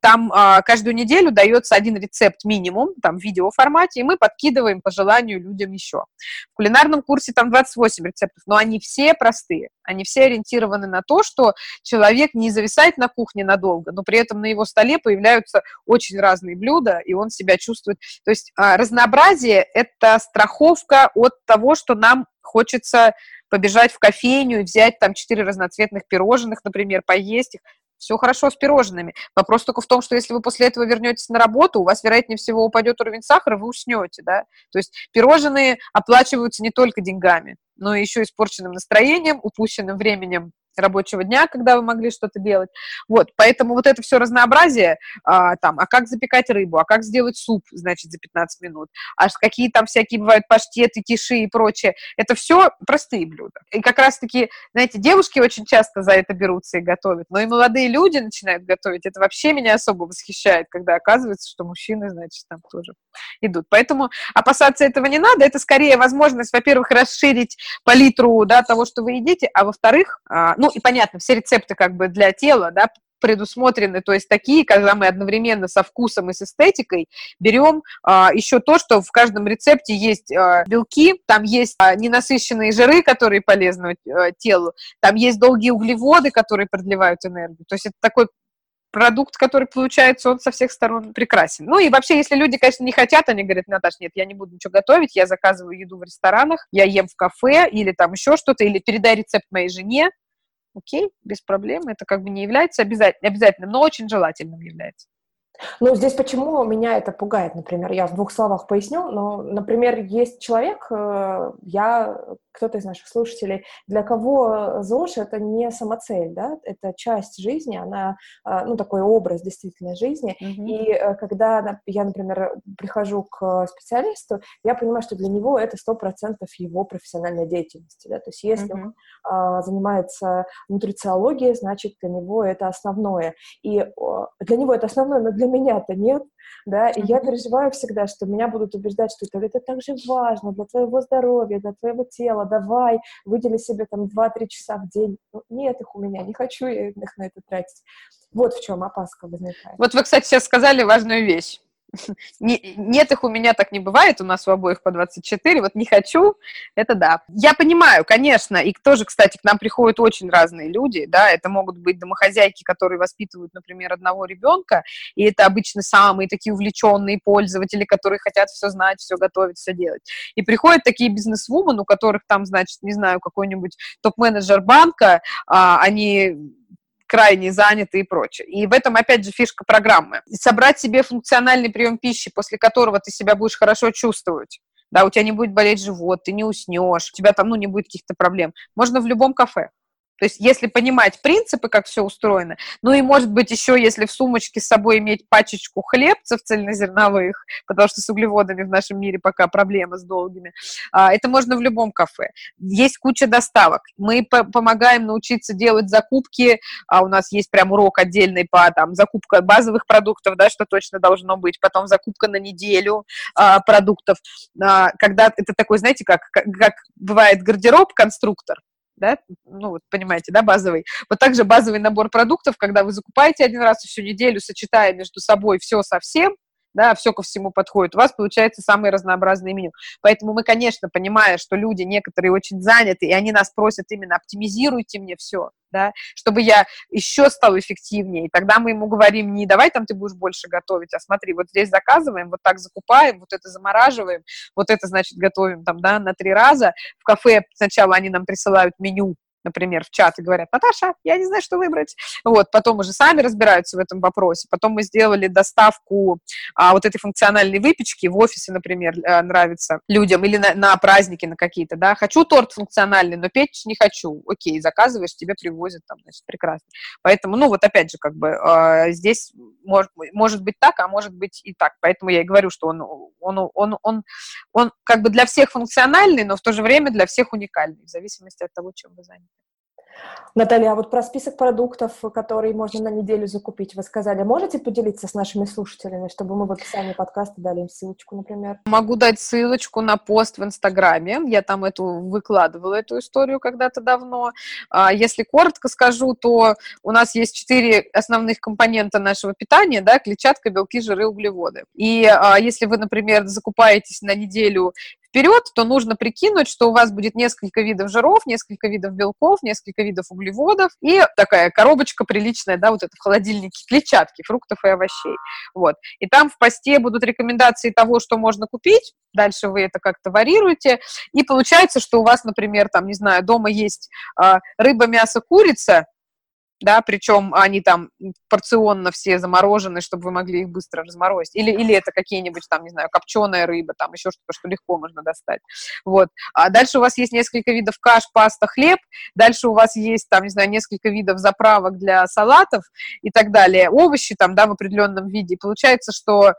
там а, каждую неделю дается один рецепт минимум, там в видеоформате, и мы подкидываем по желанию людям еще. В кулинарном курсе там 28 рецептов, но они все простые, они все ориентированы на то, что человек не зависает на кухне надолго, но при этом на его столе появляются очень разные блюда, и он себя чувствует. То есть а, разнообразие – это страховка от того, что нам хочется побежать в кофейню и взять там четыре разноцветных пирожных, например, поесть их. Все хорошо с пирожными. Вопрос только в том, что если вы после этого вернетесь на работу, у вас, вероятнее всего, упадет уровень сахара, вы уснете, да. То есть пирожные оплачиваются не только деньгами, но еще испорченным настроением, упущенным временем рабочего дня, когда вы могли что-то делать. Вот, поэтому вот это все разнообразие, а, там, а как запекать рыбу, а как сделать суп, значит, за 15 минут, а какие там всякие бывают паштеты, киши и прочее, это все простые блюда. И как раз-таки, знаете, девушки очень часто за это берутся и готовят, но и молодые люди начинают готовить, это вообще меня особо восхищает, когда оказывается, что мужчины, значит, там тоже идут. Поэтому опасаться этого не надо, это скорее возможность, во-первых, расширить палитру, да, того, что вы едите, а во-вторых, а, ну, и понятно, все рецепты как бы для тела, да, предусмотрены, то есть такие, когда мы одновременно со вкусом и с эстетикой берем а, еще то, что в каждом рецепте есть а, белки, там есть а, ненасыщенные жиры, которые полезны а, телу, там есть долгие углеводы, которые продлевают энергию. То есть это такой продукт, который получается, он со всех сторон прекрасен. Ну и вообще, если люди, конечно, не хотят, они говорят, Наташ, нет, я не буду ничего готовить, я заказываю еду в ресторанах, я ем в кафе или там еще что-то, или передай рецепт моей жене, окей, без проблем, это как бы не является обязательным, обязательным но очень желательным является.
Ну, здесь почему меня это пугает, например, я в двух словах поясню, но, например, есть человек, э, я, кто-то из наших слушателей, для кого ЗОЖ — это не самоцель, да, это часть жизни, она, э, ну, такой образ действительно жизни, mm-hmm. и э, когда я, например, прихожу к специалисту, я понимаю, что для него это сто процентов его профессиональной деятельности, да, то есть если mm-hmm. он занимается нутрициологией, значит, для него это основное, и для него это основное, но для меня-то нет, да, и я переживаю всегда, что меня будут убеждать, что это, это так же важно для твоего здоровья, для твоего тела, давай, выдели себе там 2-3 часа в день. Ну, нет их у меня, не хочу я их на это тратить. Вот в чем опаска возникает.
Вот вы, кстати, сейчас сказали важную вещь. <laughs> Не, нет их у меня так не бывает, у нас у обоих по 24, вот не хочу, это да. Я понимаю, конечно, и тоже, кстати, к нам приходят очень разные люди, да, это могут быть домохозяйки, которые воспитывают, например, одного ребенка, и это обычно самые такие увлеченные пользователи, которые хотят все знать, все готовить, все делать. И приходят такие бизнес-вумен, у которых там, значит, не знаю, какой-нибудь топ-менеджер банка, а, они крайне заняты и прочее. И в этом, опять же, фишка программы. Собрать себе функциональный прием пищи, после которого ты себя будешь хорошо чувствовать, да, у тебя не будет болеть живот, ты не уснешь, у тебя там, ну, не будет каких-то проблем. Можно в любом кафе. То есть, если понимать принципы, как все устроено, ну и, может быть, еще, если в сумочке с собой иметь пачечку хлебцев цельнозерновых, потому что с углеводами в нашем мире пока проблема с долгими, а, это можно в любом кафе. Есть куча доставок. Мы помогаем научиться делать закупки, а у нас есть прям урок отдельный по там, закупка базовых продуктов, да, что точно должно быть, потом закупка на неделю а, продуктов, а, когда это такой, знаете, как, как, бывает гардероб, конструктор, да, ну вот понимаете, да, базовый. Вот также базовый набор продуктов, когда вы закупаете один раз всю неделю, сочетая между собой все со всем, да, все ко всему подходит, у вас получается самое разнообразное меню. Поэтому мы, конечно, понимая, что люди некоторые очень заняты, и они нас просят именно оптимизируйте мне все, да, чтобы я еще стал эффективнее. И тогда мы ему говорим, не давай там ты будешь больше готовить, а смотри, вот здесь заказываем, вот так закупаем, вот это замораживаем, вот это, значит, готовим там, да, на три раза. В кафе сначала они нам присылают меню, например, в чат и говорят, Наташа, я не знаю, что выбрать. Вот, потом уже сами разбираются в этом вопросе. Потом мы сделали доставку а, вот этой функциональной выпечки в офисе, например, а, нравится людям, или на, на праздники на какие-то, да. Хочу торт функциональный, но печь не хочу. Окей, заказываешь, тебе привозят там, значит, прекрасно. Поэтому, ну, вот опять же, как бы а, здесь может, может быть так, а может быть и так. Поэтому я и говорю, что он, он, он, он, он как бы для всех функциональный, но в то же время для всех уникальный, в зависимости от того, чем вы заняты.
Наталья, а вот про список продуктов, которые можно на неделю закупить, вы сказали. Можете поделиться с нашими слушателями, чтобы мы в описании подкаста дали им ссылочку, например?
Могу дать ссылочку на пост в Инстаграме. Я там эту выкладывала, эту историю когда-то давно. А, если коротко скажу, то у нас есть четыре основных компонента нашего питания, да, клетчатка, белки, жиры, углеводы. И а, если вы, например, закупаетесь на неделю вперед, то нужно прикинуть, что у вас будет несколько видов жиров, несколько видов белков, несколько видов углеводов и такая коробочка приличная, да, вот это в холодильнике клетчатки, фруктов и овощей. Вот. И там в посте будут рекомендации того, что можно купить, дальше вы это как-то варьируете, и получается, что у вас, например, там, не знаю, дома есть э, рыба, мясо, курица, да, причем они там порционно все заморожены, чтобы вы могли их быстро разморозить, или, или это какие-нибудь там, не знаю, копченая рыба, там еще что-то, что легко можно достать, вот. А дальше у вас есть несколько видов каш, паста, хлеб, дальше у вас есть там, не знаю, несколько видов заправок для салатов и так далее, овощи там, да, в определенном виде, и получается, что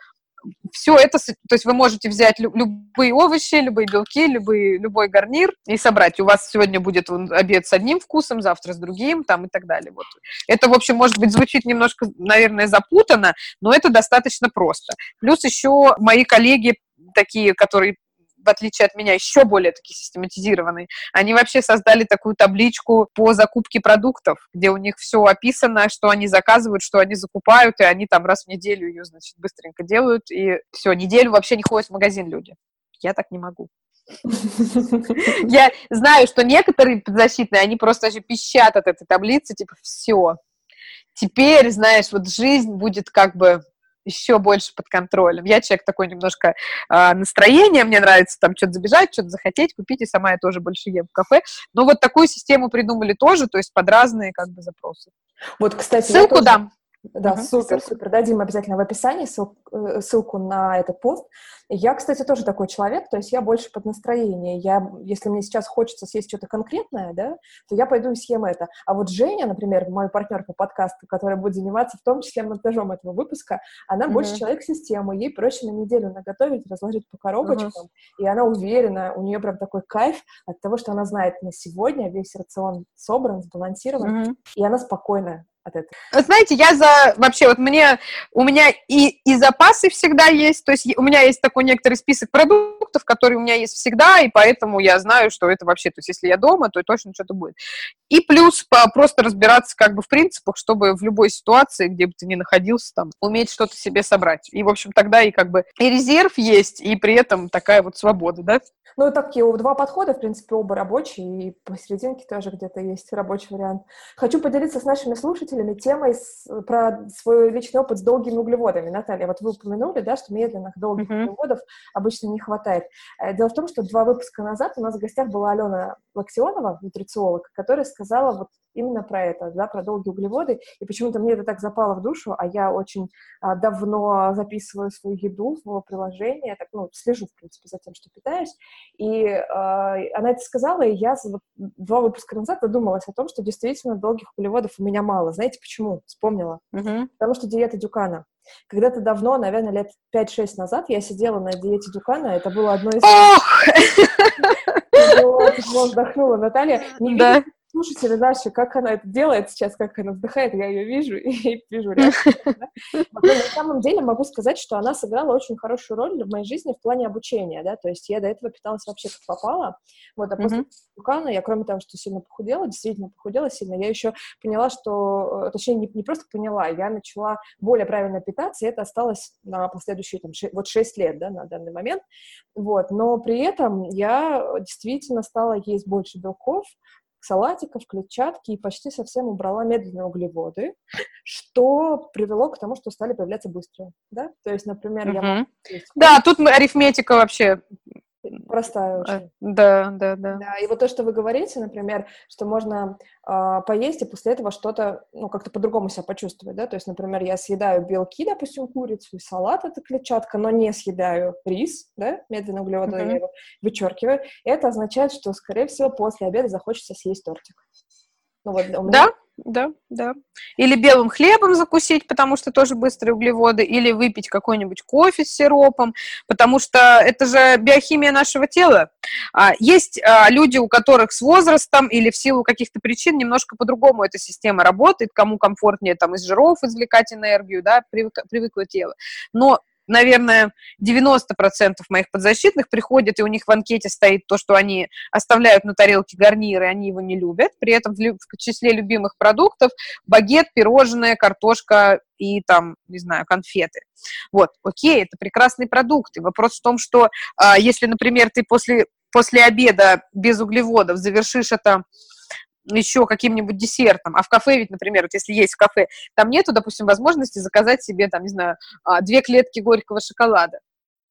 все это, то есть вы можете взять любые овощи, любые белки, любые, любой гарнир и собрать. У вас сегодня будет обед с одним вкусом, завтра с другим, там и так далее. Вот. Это, в общем, может быть, звучит немножко, наверное, запутанно, но это достаточно просто. Плюс еще мои коллеги такие, которые в отличие от меня, еще более такие систематизированные, они вообще создали такую табличку по закупке продуктов, где у них все описано, что они заказывают, что они закупают, и они там раз в неделю ее, значит, быстренько делают, и все, неделю вообще не ходят в магазин люди. Я так не могу. <laughs> Я знаю, что некоторые подзащитные, они просто же пищат от этой таблицы, типа, все. Теперь, знаешь, вот жизнь будет как бы еще больше под контролем. Я человек такой немножко э, настроение, мне нравится там что-то забежать, что-то захотеть, купить, и сама я тоже больше ем в кафе. Но вот такую систему придумали тоже, то есть под разные как бы запросы.
Вот, кстати,
Ссылку тоже... дам.
Да, угу, супер, супер. Дадим обязательно в описании ссылку, э, ссылку на этот пост. Я, кстати, тоже такой человек, то есть я больше под настроение. Я, если мне сейчас хочется съесть что-то конкретное, да, то я пойду и съем это. А вот Женя, например, мой партнер по подкасту, которая будет заниматься в том числе монтажом этого выпуска, она угу. больше человек системы, ей проще на неделю наготовить, разложить по коробочкам, угу. и она уверена, у нее прям такой кайф от того, что она знает на сегодня весь рацион собран, сбалансирован, угу. и она спокойная от этого?
Знаете, я за... Вообще, вот мне... У меня и, и запасы всегда есть, то есть у меня есть такой некоторый список продуктов, которые у меня есть всегда, и поэтому я знаю, что это вообще... То есть если я дома, то точно что-то будет. И плюс по, просто разбираться как бы в принципах, чтобы в любой ситуации, где бы ты ни находился, там, уметь что-то себе собрать. И, в общем, тогда и как бы и резерв есть, и при этом такая вот свобода, да?
Ну, такие два подхода, в принципе, оба рабочие, и посерединке тоже где-то есть рабочий вариант. Хочу поделиться с нашими слушателями темой с, про свой личный опыт с долгими углеводами. Наталья, вот вы упомянули, да, что медленных долгих uh-huh. углеводов обычно не хватает. Э, дело в том, что два выпуска назад у нас в гостях была Алена Лактионова, нутрициолог, которая сказала вот именно про это, да, про долгие углеводы, и почему-то мне это так запало в душу, а я очень а, давно записываю свою еду в приложение, так, ну, слежу, в принципе, за тем, что питаюсь, и а, она это сказала, и я вот, два выпуска назад задумалась о том, что действительно долгих углеводов у меня мало. Знаете почему? Вспомнила. Uh-huh. Потому что диета Дюкана. Когда-то давно, наверное, лет 5-6 назад я сидела на диете Дюкана, это было одно из...
Ох! <laughs>
Вздохнула Наталья. Не да слушатели наши, как она это делает сейчас, как она вздыхает, я ее вижу <laughs> и вижу <laughs> реакцию. на самом деле могу сказать, что она сыграла очень хорошую роль в моей жизни в плане обучения, да, то есть я до этого питалась вообще как попала, вот, а после Дукана я, кроме того, что сильно похудела, действительно похудела сильно, я еще поняла, что, э, точнее, не, не просто поняла, я начала более правильно питаться, и это осталось на последующие, там, 6, вот 6 лет, да, на данный момент, вот, но при этом я действительно стала есть больше белков, салатиков, клетчатки и почти совсем убрала медленные углеводы, что привело к тому, что стали появляться быстрые, да? То есть, например, uh-huh.
я... Да, тут арифметика вообще
простая
э, очень. Да, да, да.
Да, и вот то, что вы говорите, например, что можно э, поесть и после этого что-то, ну, как-то по-другому себя почувствовать, да, то есть, например, я съедаю белки, допустим, курицу и салат, это клетчатка, но не съедаю рис, да, медленно углеводы mm-hmm. я его вычеркиваю, это означает, что, скорее всего, после обеда захочется съесть тортик.
Ну, вот у меня... Да, да, да. Или белым хлебом закусить, потому что тоже быстрые углеводы, или выпить какой-нибудь кофе с сиропом, потому что это же биохимия нашего тела. А, есть а, люди, у которых с возрастом или в силу каких-то причин немножко по-другому эта система работает, кому комфортнее там из жиров извлекать энергию, да, привык, привыкло тело. Но наверное, 90% моих подзащитных приходят, и у них в анкете стоит то, что они оставляют на тарелке гарниры, они его не любят. При этом в числе любимых продуктов багет, пирожное, картошка и там, не знаю, конфеты. Вот, окей, это прекрасные продукты. Вопрос в том, что а, если, например, ты после, после обеда без углеводов завершишь это еще каким-нибудь десертом. А в кафе ведь, например, вот если есть в кафе, там нету, допустим, возможности заказать себе, там, не знаю, а, две клетки горького шоколада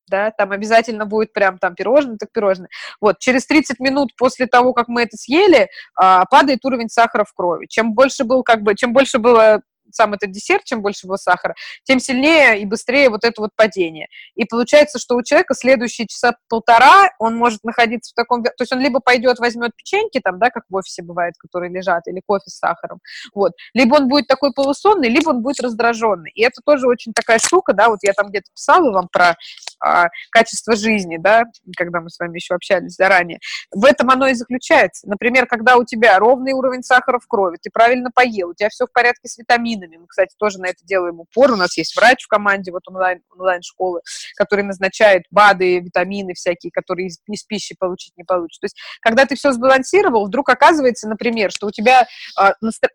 да, там обязательно будет прям там пирожное, так пирожное. Вот, через 30 минут после того, как мы это съели, а, падает уровень сахара в крови. Чем больше был, как бы, чем больше было сам этот десерт, чем больше было сахара, тем сильнее и быстрее вот это вот падение. И получается, что у человека следующие часа полтора он может находиться в таком... То есть он либо пойдет, возьмет печеньки, там, да, как в офисе бывает, которые лежат, или кофе с сахаром, вот. Либо он будет такой полусонный, либо он будет раздраженный. И это тоже очень такая штука, да, вот я там где-то писала вам про а, качество жизни, да, когда мы с вами еще общались заранее. В этом оно и заключается. Например, когда у тебя ровный уровень сахара в крови, ты правильно поел, у тебя все в порядке с витаминами. Мы, кстати, тоже на это делаем упор. У нас есть врач в команде вот онлайн, онлайн-школы, который назначает БАДы, витамины всякие, которые из, из пищи получить не получится. То есть, когда ты все сбалансировал, вдруг оказывается, например, что у тебя, а,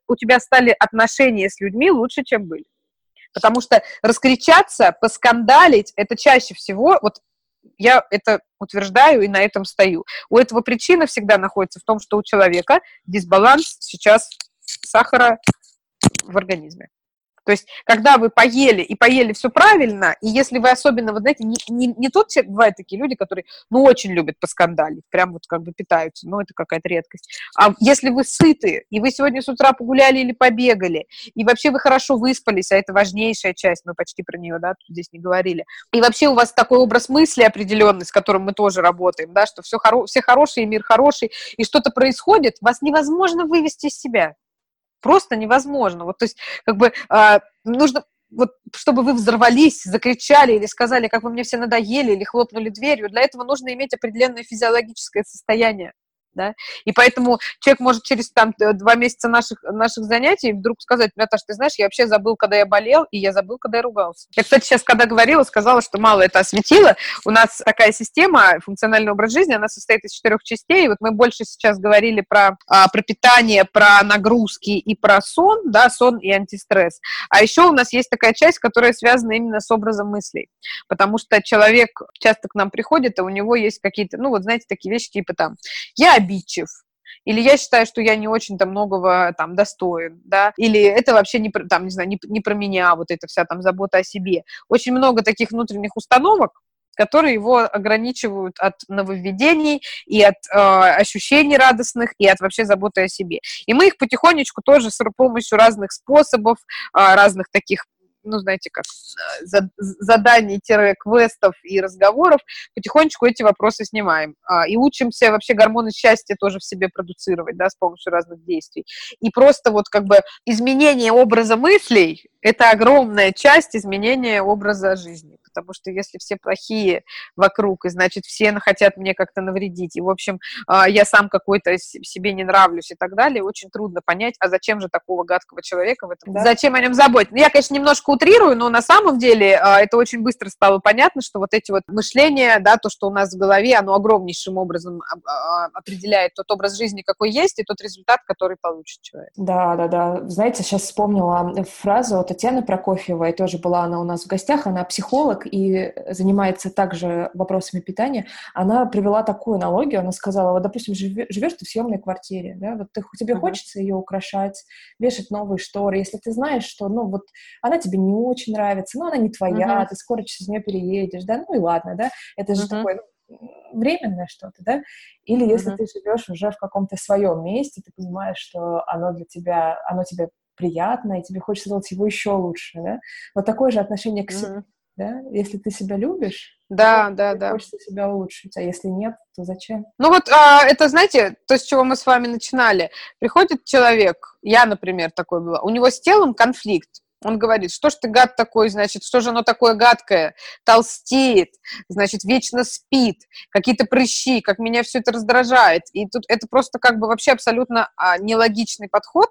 у тебя стали отношения с людьми лучше, чем были. Потому что раскричаться, поскандалить, это чаще всего, вот я это утверждаю и на этом стою. У этого причина всегда находится в том, что у человека дисбаланс сейчас сахара в организме. То есть, когда вы поели и поели все правильно, и если вы особенно, вот знаете, не, не, не тот человек, бывают такие люди, которые, ну, очень любят поскандалить, прям вот как бы питаются, но это какая-то редкость. А если вы сыты, и вы сегодня с утра погуляли или побегали, и вообще вы хорошо выспались, а это важнейшая часть, мы почти про нее, да, тут здесь не говорили, и вообще у вас такой образ мысли определенный, с которым мы тоже работаем, да, что все, хоро все хорошие, мир хороший, и что-то происходит, вас невозможно вывести из себя просто невозможно. Вот, то есть, как бы э, нужно вот, чтобы вы взорвались, закричали или сказали, как вы мне все надоели, или хлопнули дверью, для этого нужно иметь определенное физиологическое состояние да, и поэтому человек может через там два месяца наших, наших занятий вдруг сказать, Наташа, ты знаешь, я вообще забыл, когда я болел, и я забыл, когда я ругался. Я, кстати, сейчас, когда говорила, сказала, что мало это осветило. У нас такая система, функциональный образ жизни, она состоит из четырех частей, и вот мы больше сейчас говорили про, а, про питание, про нагрузки и про сон, да, сон и антистресс. А еще у нас есть такая часть, которая связана именно с образом мыслей, потому что человек часто к нам приходит, а у него есть какие-то, ну вот знаете, такие вещи типа там, я обидчив, или я считаю, что я не очень-то многого там достоин, да, или это вообще не, там, не знаю, не, не про меня, вот эта вся там забота о себе. Очень много таких внутренних установок, которые его ограничивают от нововведений и от э, ощущений радостных, и от вообще заботы о себе. И мы их потихонечку тоже с помощью разных способов, э, разных таких ну, знаете, как заданий-квестов и разговоров, потихонечку эти вопросы снимаем. А, и учимся вообще гормоны счастья тоже в себе продуцировать, да, с помощью разных действий. И просто вот как бы изменение образа мыслей – это огромная часть изменения образа жизни потому что если все плохие вокруг, и значит все хотят мне как-то навредить, и, в общем, а, я сам какой-то себе не нравлюсь и так далее, очень трудно понять, а зачем же такого гадкого человека в этом, да. зачем о нем заботиться. Ну, я, конечно, немножко утрирую, но на самом деле а, это очень быстро стало понятно, что вот эти вот мышления, да, то, что у нас в голове, оно огромнейшим образом а, определяет тот образ жизни, какой есть, и тот результат, который получит человек.
Да, да, да. Знаете, сейчас вспомнила фразу Татьяны Прокофьевой, тоже была она у нас в гостях, она психолог, и занимается также вопросами питания, она привела такую аналогию, она сказала, вот, допустим, живешь ты в съемной квартире, да, вот ты, тебе uh-huh. хочется ее украшать, вешать новые шторы, если ты знаешь, что, ну, вот, она тебе не очень нравится, но она не твоя, uh-huh. ты скоро через нее переедешь, да, ну и ладно, да, это же uh-huh. такое, ну, временное что-то, да, или если uh-huh. ты живешь уже в каком-то своем месте, ты понимаешь, что оно для тебя, оно тебе приятно, и тебе хочется сделать его еще лучше, да, вот такое же отношение к себе, да? Если ты себя любишь,
да, то да, да.
хочется себя улучшить, а если нет, то зачем?
Ну вот а, это, знаете, то, с чего мы с вами начинали. Приходит человек, я, например, такой была, у него с телом конфликт, он говорит, что ж ты гад такой, значит, что же оно такое гадкое, толстеет, значит, вечно спит, какие-то прыщи, как меня все это раздражает. И тут это просто как бы вообще абсолютно а, нелогичный подход,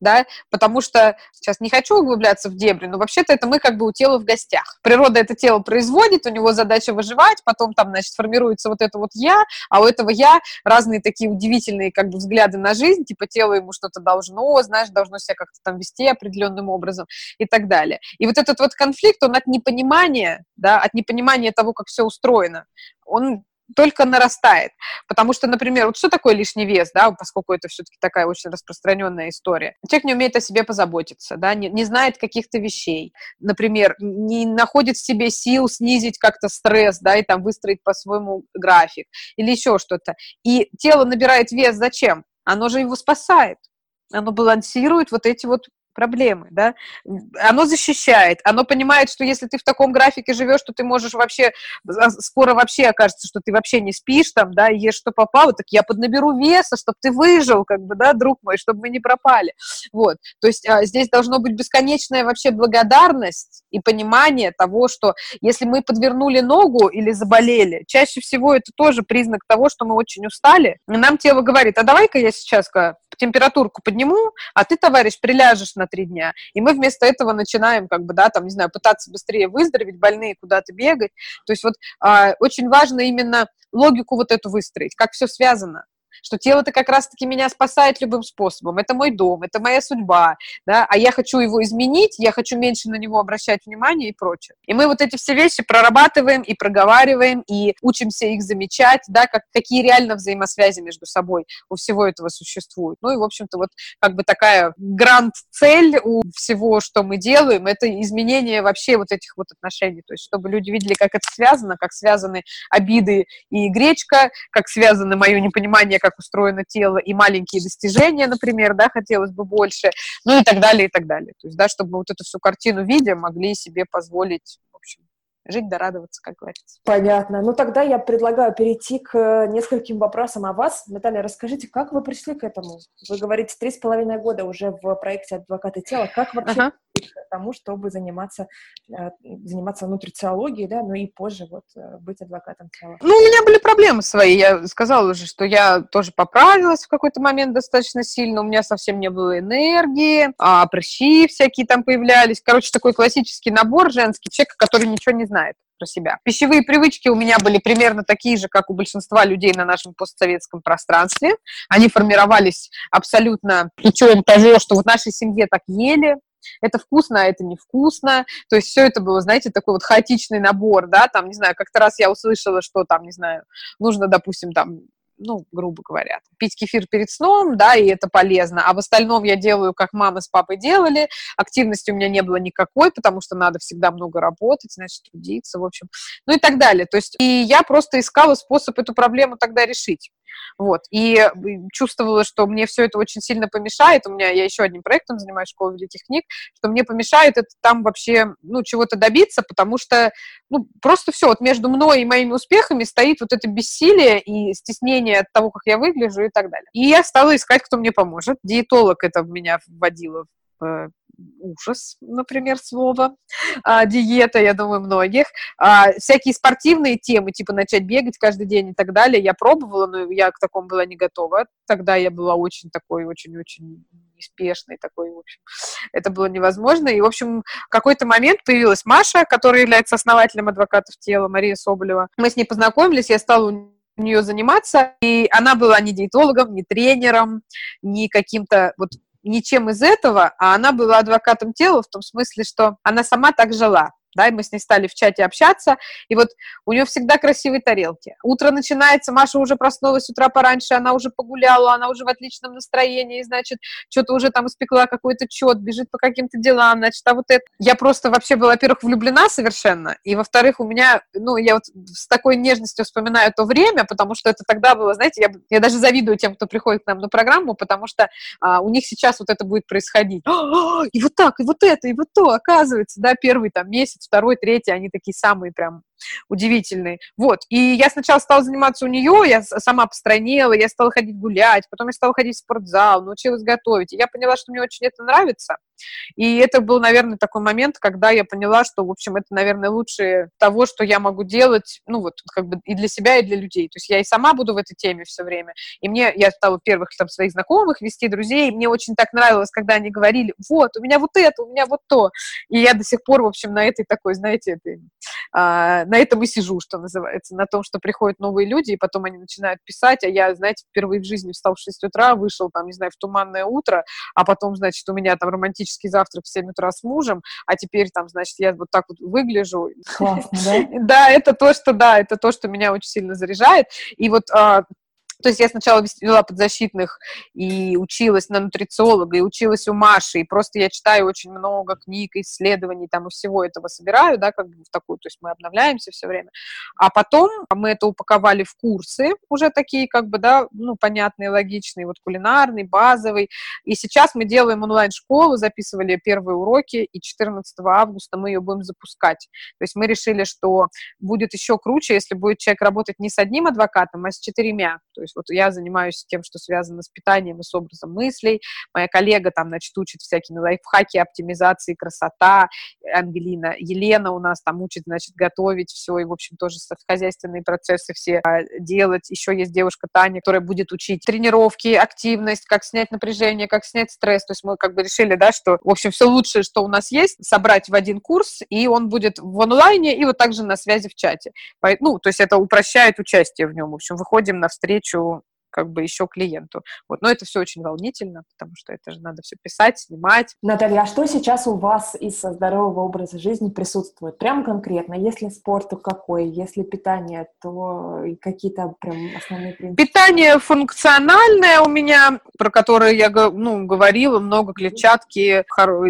да, потому что, сейчас не хочу углубляться в дебри, но вообще-то это мы как бы у тела в гостях. Природа это тело производит, у него задача выживать, потом там, значит, формируется вот это вот я, а у этого я разные такие удивительные как бы взгляды на жизнь, типа тело ему что-то должно, знаешь, должно себя как-то там вести определенным образом и так далее. И вот этот вот конфликт, он от непонимания, да, от непонимания того, как все устроено, он только нарастает. Потому что, например, вот что такое лишний вес, да, поскольку это все-таки такая очень распространенная история. Человек не умеет о себе позаботиться, да, не, не знает каких-то вещей. Например, не находит в себе сил снизить как-то стресс, да, и там выстроить по-своему график или еще что-то. И тело набирает вес зачем? Оно же его спасает оно балансирует вот эти вот проблемы, да, оно защищает, оно понимает, что если ты в таком графике живешь, то ты можешь вообще, скоро вообще окажется, что ты вообще не спишь там, да, ешь что попало, так я поднаберу веса, чтобы ты выжил, как бы, да, друг мой, чтобы мы не пропали, вот, то есть а, здесь должно быть бесконечная вообще благодарность и понимание того, что если мы подвернули ногу или заболели, чаще всего это тоже признак того, что мы очень устали, и нам тело говорит, а давай-ка я сейчас температурку подниму, а ты, товарищ, приляжешь на три дня. И мы вместо этого начинаем, как бы, да, там, не знаю, пытаться быстрее выздороветь, больные куда-то бегать. То есть вот а, очень важно именно логику вот эту выстроить, как все связано. Что тело-то как раз-таки меня спасает любым способом, это мой дом, это моя судьба, да, а я хочу его изменить, я хочу меньше на него обращать внимание и прочее. И мы вот эти все вещи прорабатываем и проговариваем, и учимся их замечать, да, как, какие реально взаимосвязи между собой у всего этого существуют. Ну и, в общем-то, вот как бы такая гранд-цель у всего, что мы делаем, это изменение вообще вот этих вот отношений, то есть чтобы люди видели, как это связано, как связаны обиды и гречка, как связаны мое непонимание, как устроено тело, и маленькие достижения, например, да, хотелось бы больше, ну и так далее, и так далее. То есть, да, чтобы вот эту всю картину видя, могли себе позволить, в общем, жить да радоваться, как говорится.
Понятно. Ну, тогда я предлагаю перейти к э, нескольким вопросам о вас. Наталья, расскажите, как вы пришли к этому? Вы говорите, три с половиной года уже в проекте «Адвокаты тела». Как вообще ага. Тому, чтобы заниматься, э, заниматься нутрициологией, да, ну и позже вот э, быть адвокатом тела?
Ну, у меня были проблемы свои. Я сказала уже, что я тоже поправилась в какой-то момент достаточно сильно. У меня совсем не было энергии, а прыщи всякие там появлялись. Короче, такой классический набор женский, человека, который ничего не знает про себя. Пищевые привычки у меня были примерно такие же, как у большинства людей на нашем постсоветском пространстве. Они формировались абсолютно путем того, что в нашей семье так ели, это вкусно, а это невкусно. То есть все это было, знаете, такой вот хаотичный набор, да, там, не знаю, как-то раз я услышала, что там, не знаю, нужно, допустим, там ну, грубо говоря, пить кефир перед сном, да, и это полезно, а в остальном я делаю, как мама с папой делали, активности у меня не было никакой, потому что надо всегда много работать, значит, трудиться, в общем, ну и так далее. То есть, и я просто искала способ эту проблему тогда решить. Вот. И чувствовала, что мне все это очень сильно помешает. У меня, я еще одним проектом занимаюсь, школа великих книг, что мне помешает это там вообще, ну, чего-то добиться, потому что, ну, просто все, вот между мной и моими успехами стоит вот это бессилие и стеснение от того, как я выгляжу и так далее. И я стала искать, кто мне поможет. Диетолог это меня вводила э, ужас, например, слово, а, диета, я думаю, многих. А, всякие спортивные темы, типа начать бегать каждый день и так далее, я пробовала, но я к такому была не готова. Тогда я была очень такой, очень-очень неспешной такой, в общем, это было невозможно. И, в общем, в какой-то момент появилась Маша, которая является основателем адвокатов тела, Мария Соболева. Мы с ней познакомились, я стала у нее заниматься, и она была не диетологом, не тренером, не каким-то вот ничем из этого, а она была адвокатом тела в том смысле, что она сама так жила да, и мы с ней стали в чате общаться, и вот у нее всегда красивые тарелки. Утро начинается, Маша уже проснулась с утра пораньше, она уже погуляла, она уже в отличном настроении, значит, что-то уже там испекла какой-то чет, бежит по каким-то делам, значит, а вот это... Я просто вообще была, во-первых, влюблена совершенно, и, во-вторых, у меня, ну, я вот с такой нежностью вспоминаю то время, потому что это тогда было, знаете, я, я даже завидую тем, кто приходит к нам на программу, потому что а, у них сейчас вот это будет происходить. И вот так, и вот это, и вот то, оказывается, да, первый там месяц, второй, третий, они такие самые прям удивительные. Вот. И я сначала стала заниматься у нее, я сама постройнела, я стала ходить гулять, потом я стала ходить в спортзал, научилась готовить. И я поняла, что мне очень это нравится. И это был, наверное, такой момент, когда я поняла, что, в общем, это, наверное, лучше того, что я могу делать, ну, вот, как бы и для себя, и для людей. То есть я и сама буду в этой теме все время. И мне, я стала первых там своих знакомых вести, друзей, и мне очень так нравилось, когда они говорили, вот, у меня вот это, у меня вот то. И я до сих пор, в общем, на этой такой, знаете, этой, а, на этом и сижу, что называется, на том, что приходят новые люди, и потом они начинают писать, а я, знаете, впервые в жизни встал в 6 утра, вышел там, не знаю, в туманное утро, а потом, значит, у меня там романтический завтрак в 7 утра с мужем, а теперь там, значит, я вот так вот выгляжу.
Классно, да? <laughs>
Да, это то, что, да, это то, что меня очень сильно заряжает. И вот а, то есть я сначала вела подзащитных и училась на нутрициолога, и училась у Маши, и просто я читаю очень много книг, исследований, там, и всего этого собираю, да, как бы в такую, то есть мы обновляемся все время. А потом мы это упаковали в курсы, уже такие, как бы, да, ну, понятные, логичные, вот кулинарный, базовый. И сейчас мы делаем онлайн-школу, записывали первые уроки, и 14 августа мы ее будем запускать. То есть мы решили, что будет еще круче, если будет человек работать не с одним адвокатом, а с четырьмя. То есть есть вот я занимаюсь тем, что связано с питанием и с образом мыслей. Моя коллега там, значит, учит всякими лайфхаки, оптимизации, красота. Ангелина, Елена у нас там учит, значит, готовить все и, в общем, тоже хозяйственные процессы все а, делать. Еще есть девушка Таня, которая будет учить тренировки, активность, как снять напряжение, как снять стресс. То есть мы как бы решили, да, что, в общем, все лучшее, что у нас есть, собрать в один курс, и он будет в онлайне и вот также на связи в чате. Ну, то есть это упрощает участие в нем. В общем, выходим навстречу social как бы еще клиенту. Вот. Но это все очень волнительно, потому что это же надо все писать, снимать.
Наталья, а что сейчас у вас из здорового образа жизни присутствует? Прям конкретно, если спорт, то какой? Если питание, то какие-то прям основные принципы?
Питание функциональное у меня, про которое я ну, говорила, много клетчатки,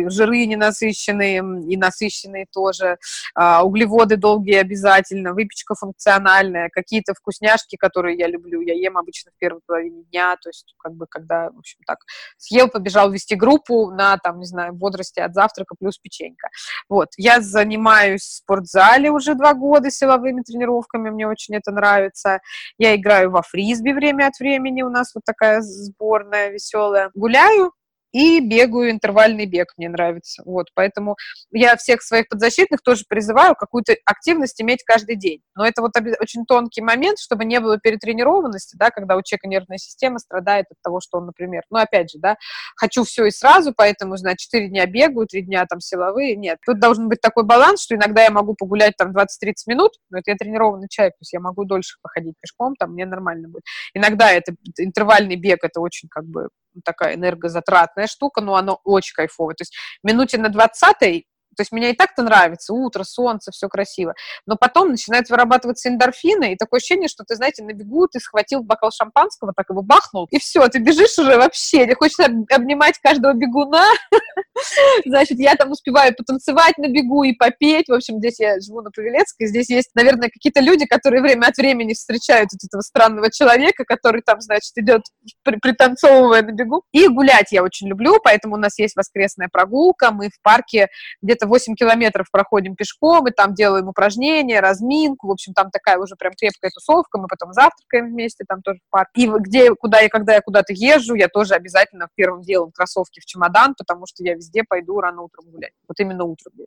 жиры ненасыщенные и насыщенные тоже, а, углеводы долгие обязательно, выпечка функциональная, какие-то вкусняшки, которые я люблю, я ем обычно в первой половине дня, то есть как бы когда, в общем, так, съел, побежал вести группу на, там, не знаю, бодрости от завтрака плюс печенька. Вот, я занимаюсь в спортзале уже два года силовыми тренировками, мне очень это нравится. Я играю во фрисби время от времени, у нас вот такая сборная веселая. Гуляю, и бегаю интервальный бег, мне нравится. Вот, поэтому я всех своих подзащитных тоже призываю какую-то активность иметь каждый день. Но это вот очень тонкий момент, чтобы не было перетренированности, да, когда у человека нервная система страдает от того, что он, например, ну, опять же, да, хочу все и сразу, поэтому, значит, 4 дня бегаю, 3 дня там силовые. Нет, тут должен быть такой баланс, что иногда я могу погулять там 20-30 минут, но это я тренированный человек, то есть я могу дольше походить пешком, там мне нормально будет. Иногда это интервальный бег, это очень как бы такая энергозатратная штука, но оно очень кайфовое. То есть минуте на 20 то есть меня и так-то нравится, утро, солнце, все красиво. Но потом начинают вырабатываться эндорфины, и такое ощущение, что ты, знаете, на бегу ты схватил бокал шампанского, так его бахнул, и все, ты бежишь уже вообще, не хочется обнимать каждого бегуна. <laughs> Значит, я там успеваю потанцевать на бегу и попеть. В общем, здесь я живу на Павелецкой, здесь есть, наверное, какие-то люди, которые время от времени встречают вот этого странного человека, который там, значит, идет пританцовывая на бегу. И гулять я очень люблю, поэтому у нас есть воскресная прогулка, мы в парке где-то где-то 8 километров проходим пешком, и там делаем упражнения, разминку, в общем, там такая уже прям крепкая тусовка, мы потом завтракаем вместе, там тоже в парк. И где, куда я, когда я куда-то езжу, я тоже обязательно первым делом кроссовки в чемодан, потому что я везде пойду рано утром гулять. Вот именно утром я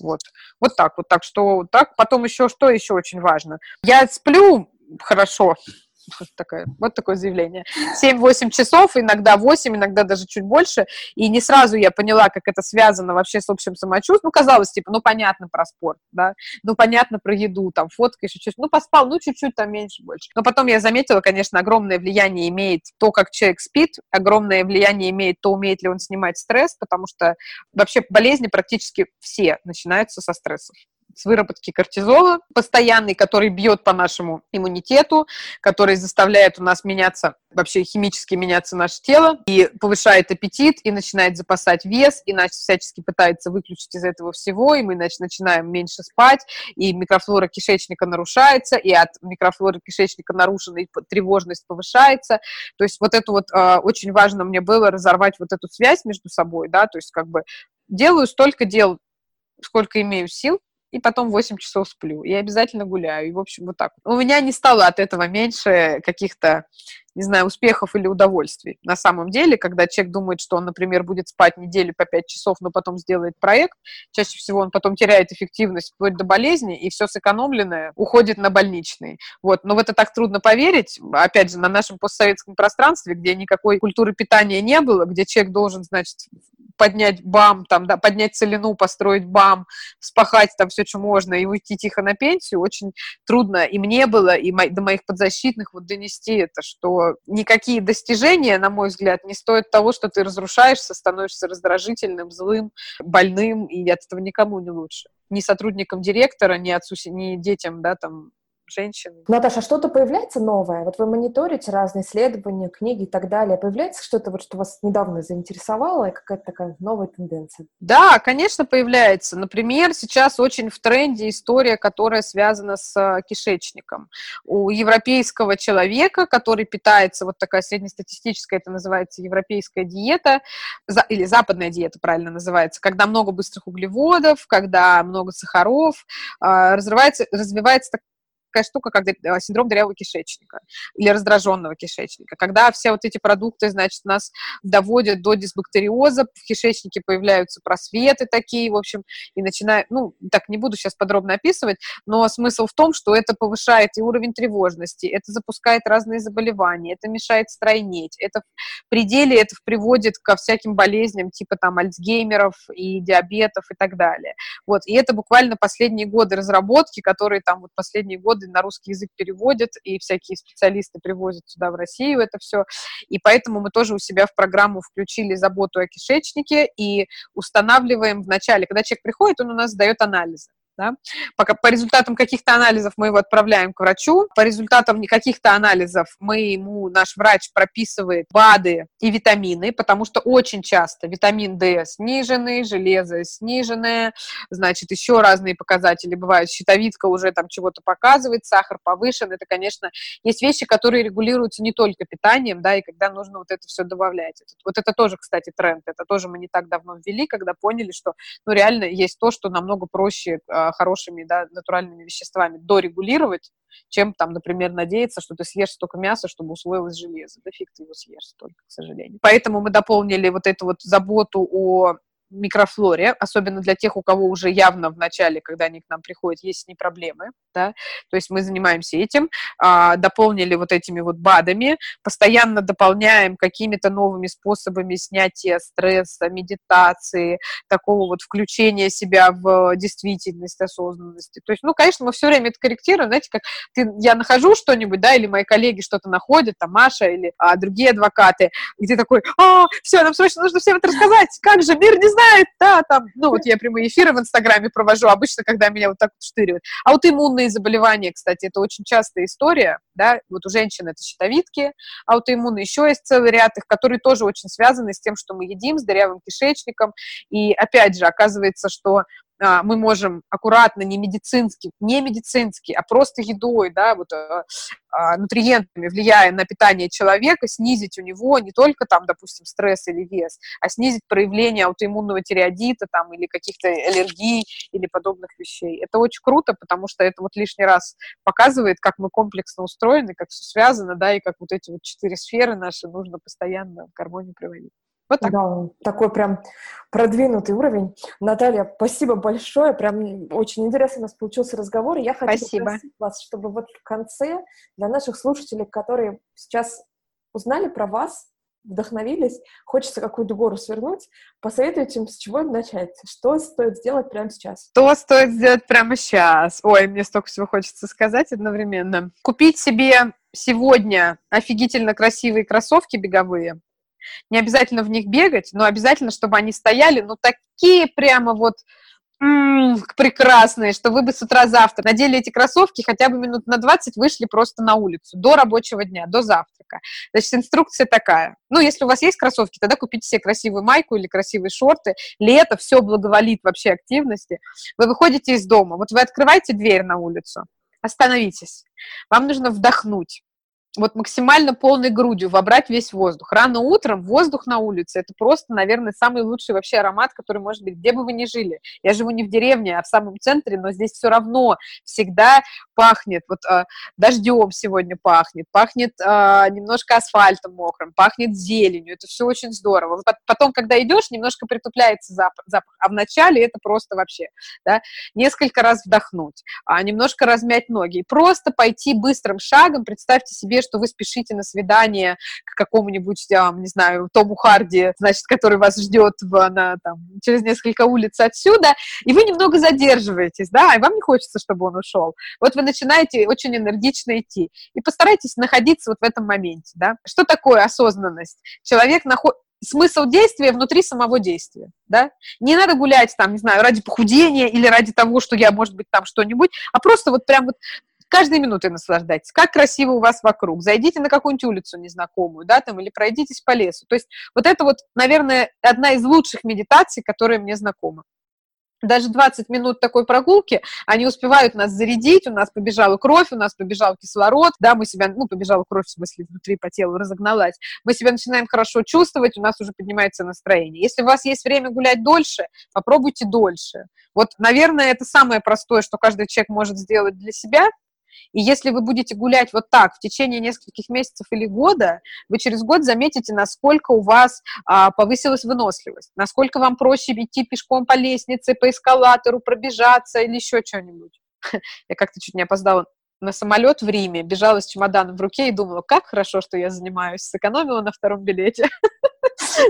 вот. Вот так вот. Так что так. Потом еще, что еще очень важно? Я сплю хорошо, такое, вот такое заявление. 7-8 часов, иногда 8, иногда даже чуть больше. И не сразу я поняла, как это связано вообще с общим самочувствием. Ну, казалось, типа, ну, понятно про спорт, да, ну, понятно про еду, там, фоткаешь, чуть ну, поспал, ну, чуть-чуть, там, меньше, больше. Но потом я заметила, конечно, огромное влияние имеет то, как человек спит, огромное влияние имеет то, умеет ли он снимать стресс, потому что вообще болезни практически все начинаются со стрессов с выработки кортизола постоянный, который бьет по нашему иммунитету, который заставляет у нас меняться, вообще химически меняться наше тело, и повышает аппетит, и начинает запасать вес, и значит, всячески пытается выключить из этого всего, и мы значит, начинаем меньше спать, и микрофлора кишечника нарушается, и от микрофлоры кишечника нарушенной тревожность повышается. То есть вот это вот э, очень важно мне было разорвать вот эту связь между собой, да, то есть как бы делаю столько дел, сколько имею сил, и потом 8 часов сплю, и обязательно гуляю, и, в общем, вот так. У меня не стало от этого меньше каких-то, не знаю, успехов или удовольствий. На самом деле, когда человек думает, что он, например, будет спать неделю по 5 часов, но потом сделает проект, чаще всего он потом теряет эффективность вплоть до болезни, и все сэкономленное уходит на больничные. Вот. Но в это так трудно поверить, опять же, на нашем постсоветском пространстве, где никакой культуры питания не было, где человек должен, значит, поднять бам, там, да, поднять целину, построить бам, спахать там все, что можно, и уйти тихо на пенсию, очень трудно. И мне было, и мо- до моих подзащитных вот донести это, что никакие достижения, на мой взгляд, не стоят того, что ты разрушаешься, становишься раздражительным, злым, больным, и от этого никому не лучше. Ни сотрудникам директора, ни отцу, ни детям, да, там, женщин.
Наташа, а что-то появляется новое? Вот вы мониторите разные исследования, книги и так далее. Появляется что-то, вот, что вас недавно заинтересовало, и какая-то такая новая тенденция?
Да, конечно, появляется. Например, сейчас очень в тренде история, которая связана с э, кишечником. У европейского человека, который питается, вот такая среднестатистическая, это называется европейская диета, или западная диета, правильно называется, когда много быстрых углеводов, когда много сахаров, э, развивается, развивается такая штука, как э, синдром дырявого кишечника или раздраженного кишечника, когда все вот эти продукты, значит, нас доводят до дисбактериоза, в кишечнике появляются просветы такие, в общем, и начинают, ну, так, не буду сейчас подробно описывать, но смысл в том, что это повышает и уровень тревожности, это запускает разные заболевания, это мешает стройнеть, это в пределе это приводит ко всяким болезням, типа там альцгеймеров и диабетов и так далее. Вот, и это буквально последние годы разработки, которые там вот последние годы на русский язык переводят, и всякие специалисты привозят сюда, в Россию, это все. И поэтому мы тоже у себя в программу включили заботу о кишечнике и устанавливаем в начале, когда человек приходит, он у нас сдает анализы да? Пока по результатам каких-то анализов мы его отправляем к врачу, по результатам каких-то анализов мы ему, наш врач прописывает БАДы и витамины, потому что очень часто витамин D сниженный, железо сниженное, значит, еще разные показатели бывают, щитовидка уже там чего-то показывает, сахар повышен, это, конечно, есть вещи, которые регулируются не только питанием, да, и когда нужно вот это все добавлять. Вот это тоже, кстати, тренд, это тоже мы не так давно ввели, когда поняли, что, ну, реально есть то, что намного проще а, хорошими, да, натуральными веществами дорегулировать, чем там, например, надеяться, что ты съешь столько мяса, чтобы усвоилось железо. Да фиг ты его съешь столько, к сожалению. Поэтому мы дополнили вот эту вот заботу о микрофлоре, особенно для тех, у кого уже явно в начале, когда они к нам приходят, есть с ней проблемы, да, то есть мы занимаемся этим, а, дополнили вот этими вот БАДами, постоянно дополняем какими-то новыми способами снятия стресса, медитации, такого вот включения себя в действительность, осознанности, то есть, ну, конечно, мы все время это корректируем, знаете, как ты, я нахожу что-нибудь, да, или мои коллеги что-то находят, там, Маша или а, другие адвокаты, и ты такой, а, все, нам срочно нужно всем это рассказать, как же, мир не знает, да, там, ну, вот я прямые эфиры в Инстаграме провожу, обычно, когда меня вот так вот штыривают. Аутоиммунные заболевания, кстати, это очень частая история, да, вот у женщин это щитовидки, аутоиммунные, еще есть целый ряд их, которые тоже очень связаны с тем, что мы едим, с дырявым кишечником, и, опять же, оказывается, что а, мы можем аккуратно, не медицински, не медицински, а просто едой, да, вот а, а, нутриентами, влияя на питание человека, снизить у него не только там, допустим, стресс или вес, а снизить проявление аутоиммунного тиреодита там или каких-то аллергий или подобных вещей. Это очень круто, потому что это вот лишний раз показывает, как мы комплексно устроены, как все связано, да, и как вот эти вот четыре сферы наши нужно постоянно в гармонию приводить.
Вот так. Да, такой прям продвинутый уровень. Наталья, спасибо большое. Прям очень интересно у нас получился разговор. И я хочу спасибо. попросить вас, чтобы вот в конце для наших слушателей, которые сейчас узнали про вас, вдохновились, хочется какую-то гору свернуть, посоветуйте им, с чего начать. Что стоит сделать прямо сейчас?
Что стоит сделать прямо сейчас? Ой, мне столько всего хочется сказать одновременно. Купить себе сегодня офигительно красивые кроссовки беговые, не обязательно в них бегать, но обязательно, чтобы они стояли, ну, такие прямо вот м-м, прекрасные, что вы бы с утра завтра надели эти кроссовки, хотя бы минут на 20 вышли просто на улицу до рабочего дня, до завтрака. Значит, инструкция такая. Ну, если у вас есть кроссовки, тогда купите себе красивую майку или красивые шорты. Лето, все благоволит вообще активности. Вы выходите из дома, вот вы открываете дверь на улицу, остановитесь. Вам нужно вдохнуть вот максимально полной грудью вобрать весь воздух. Рано утром воздух на улице – это просто, наверное, самый лучший вообще аромат, который может быть, где бы вы ни жили. Я живу не в деревне, а в самом центре, но здесь все равно всегда пахнет, вот э, дождем сегодня пахнет, пахнет э, немножко асфальтом мокрым, пахнет зеленью, это все очень здорово. Потом, когда идешь, немножко притупляется запах, запах а в начале это просто вообще, да, несколько раз вдохнуть, а немножко размять ноги, и просто пойти быстрым шагом, представьте себе, что вы спешите на свидание к какому-нибудь, не знаю, Тому Харди, значит, который вас ждет в, на, там, через несколько улиц отсюда, и вы немного задерживаетесь, да, и вам не хочется, чтобы он ушел. Вот вы начинаете очень энергично идти. И постарайтесь находиться вот в этом моменте, да. Что такое осознанность? Человек находит смысл действия внутри самого действия, да? Не надо гулять там, не знаю, ради похудения или ради того, что я, может быть, там что-нибудь, а просто вот прям вот каждой минутой наслаждайтесь. Как красиво у вас вокруг. Зайдите на какую-нибудь улицу незнакомую, да, там, или пройдитесь по лесу. То есть вот это вот, наверное, одна из лучших медитаций, которая мне знакома даже 20 минут такой прогулки, они успевают нас зарядить, у нас побежала кровь, у нас побежал кислород, да, мы себя, ну, побежала кровь, в смысле, внутри по телу разогналась, мы себя начинаем хорошо чувствовать, у нас уже поднимается настроение. Если у вас есть время гулять дольше, попробуйте дольше. Вот, наверное, это самое простое, что каждый человек может сделать для себя – и если вы будете гулять вот так в течение нескольких месяцев или года, вы через год заметите, насколько у вас а, повысилась выносливость, насколько вам проще идти пешком по лестнице, по эскалатору, пробежаться или еще что-нибудь. <laughs> Я как-то чуть не опоздала на самолет в Риме, бежала с чемоданом в руке и думала, как хорошо, что я занимаюсь, сэкономила на втором билете. <laughs>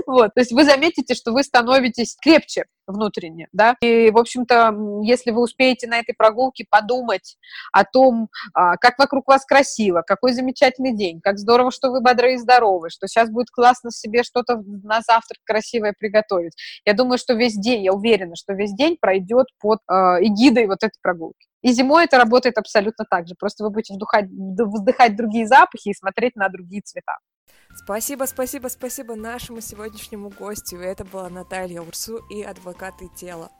Вот, то есть вы заметите, что вы становитесь крепче внутренне, да, и, в общем-то, если вы успеете на этой прогулке подумать о том, а, как вокруг вас красиво, какой замечательный день, как здорово, что вы бодры и здоровы, что сейчас будет классно себе что-то на завтрак красивое приготовить. Я думаю, что весь день, я уверена, что весь день пройдет под э, эгидой вот этой прогулки. И зимой это работает абсолютно так же. Просто вы будете вдыхать, вдыхать другие запахи и смотреть на другие цвета.
Спасибо, спасибо, спасибо нашему сегодняшнему гостю. Это была Наталья Урсу и адвокаты тела.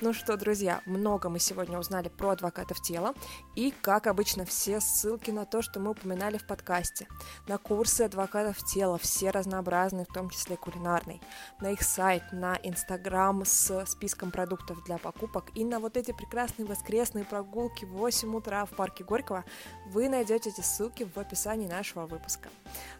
Ну что, друзья, много мы сегодня узнали про адвокатов тела, и, как обычно, все ссылки на то, что мы упоминали в подкасте, на курсы адвокатов тела, все разнообразные, в том числе кулинарный, на их сайт, на Инстаграм с списком продуктов для покупок и на вот эти прекрасные воскресные прогулки в 8 утра в парке Горького, вы найдете эти ссылки в описании нашего выпуска.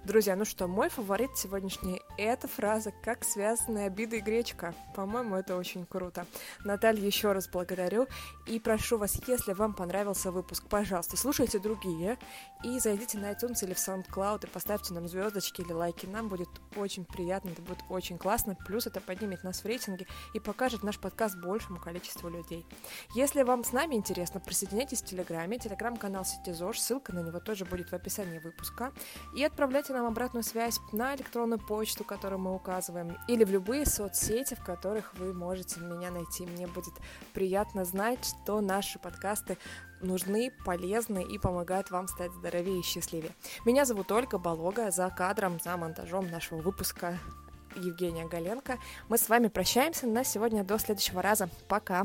Друзья, ну что, мой фаворит сегодняшний — это фраза «Как связаны обиды и гречка». По-моему, это очень круто. Наталья, еще раз благодарю и прошу вас, если вам понравился выпуск, пожалуйста, слушайте другие и зайдите на iTunes или в SoundCloud и поставьте нам звездочки или лайки. Нам будет очень приятно, это будет очень классно. Плюс это поднимет нас в рейтинге и покажет наш подкаст большему количеству людей. Если вам с нами интересно, присоединяйтесь в Телеграме, телеграм-канал Сети ЗОЖ, ссылка на него тоже будет в описании выпуска. И отправляйте нам обратную связь на электронную почту, которую мы указываем, или в любые соцсети, в которых вы можете меня найти. Мне будет приятно знать, что наши подкасты нужны, полезны и помогают вам стать здоровее и счастливее. Меня зовут Ольга Болога, за кадром, за монтажом нашего выпуска Евгения Галенко. Мы с вами прощаемся на сегодня до следующего раза. Пока!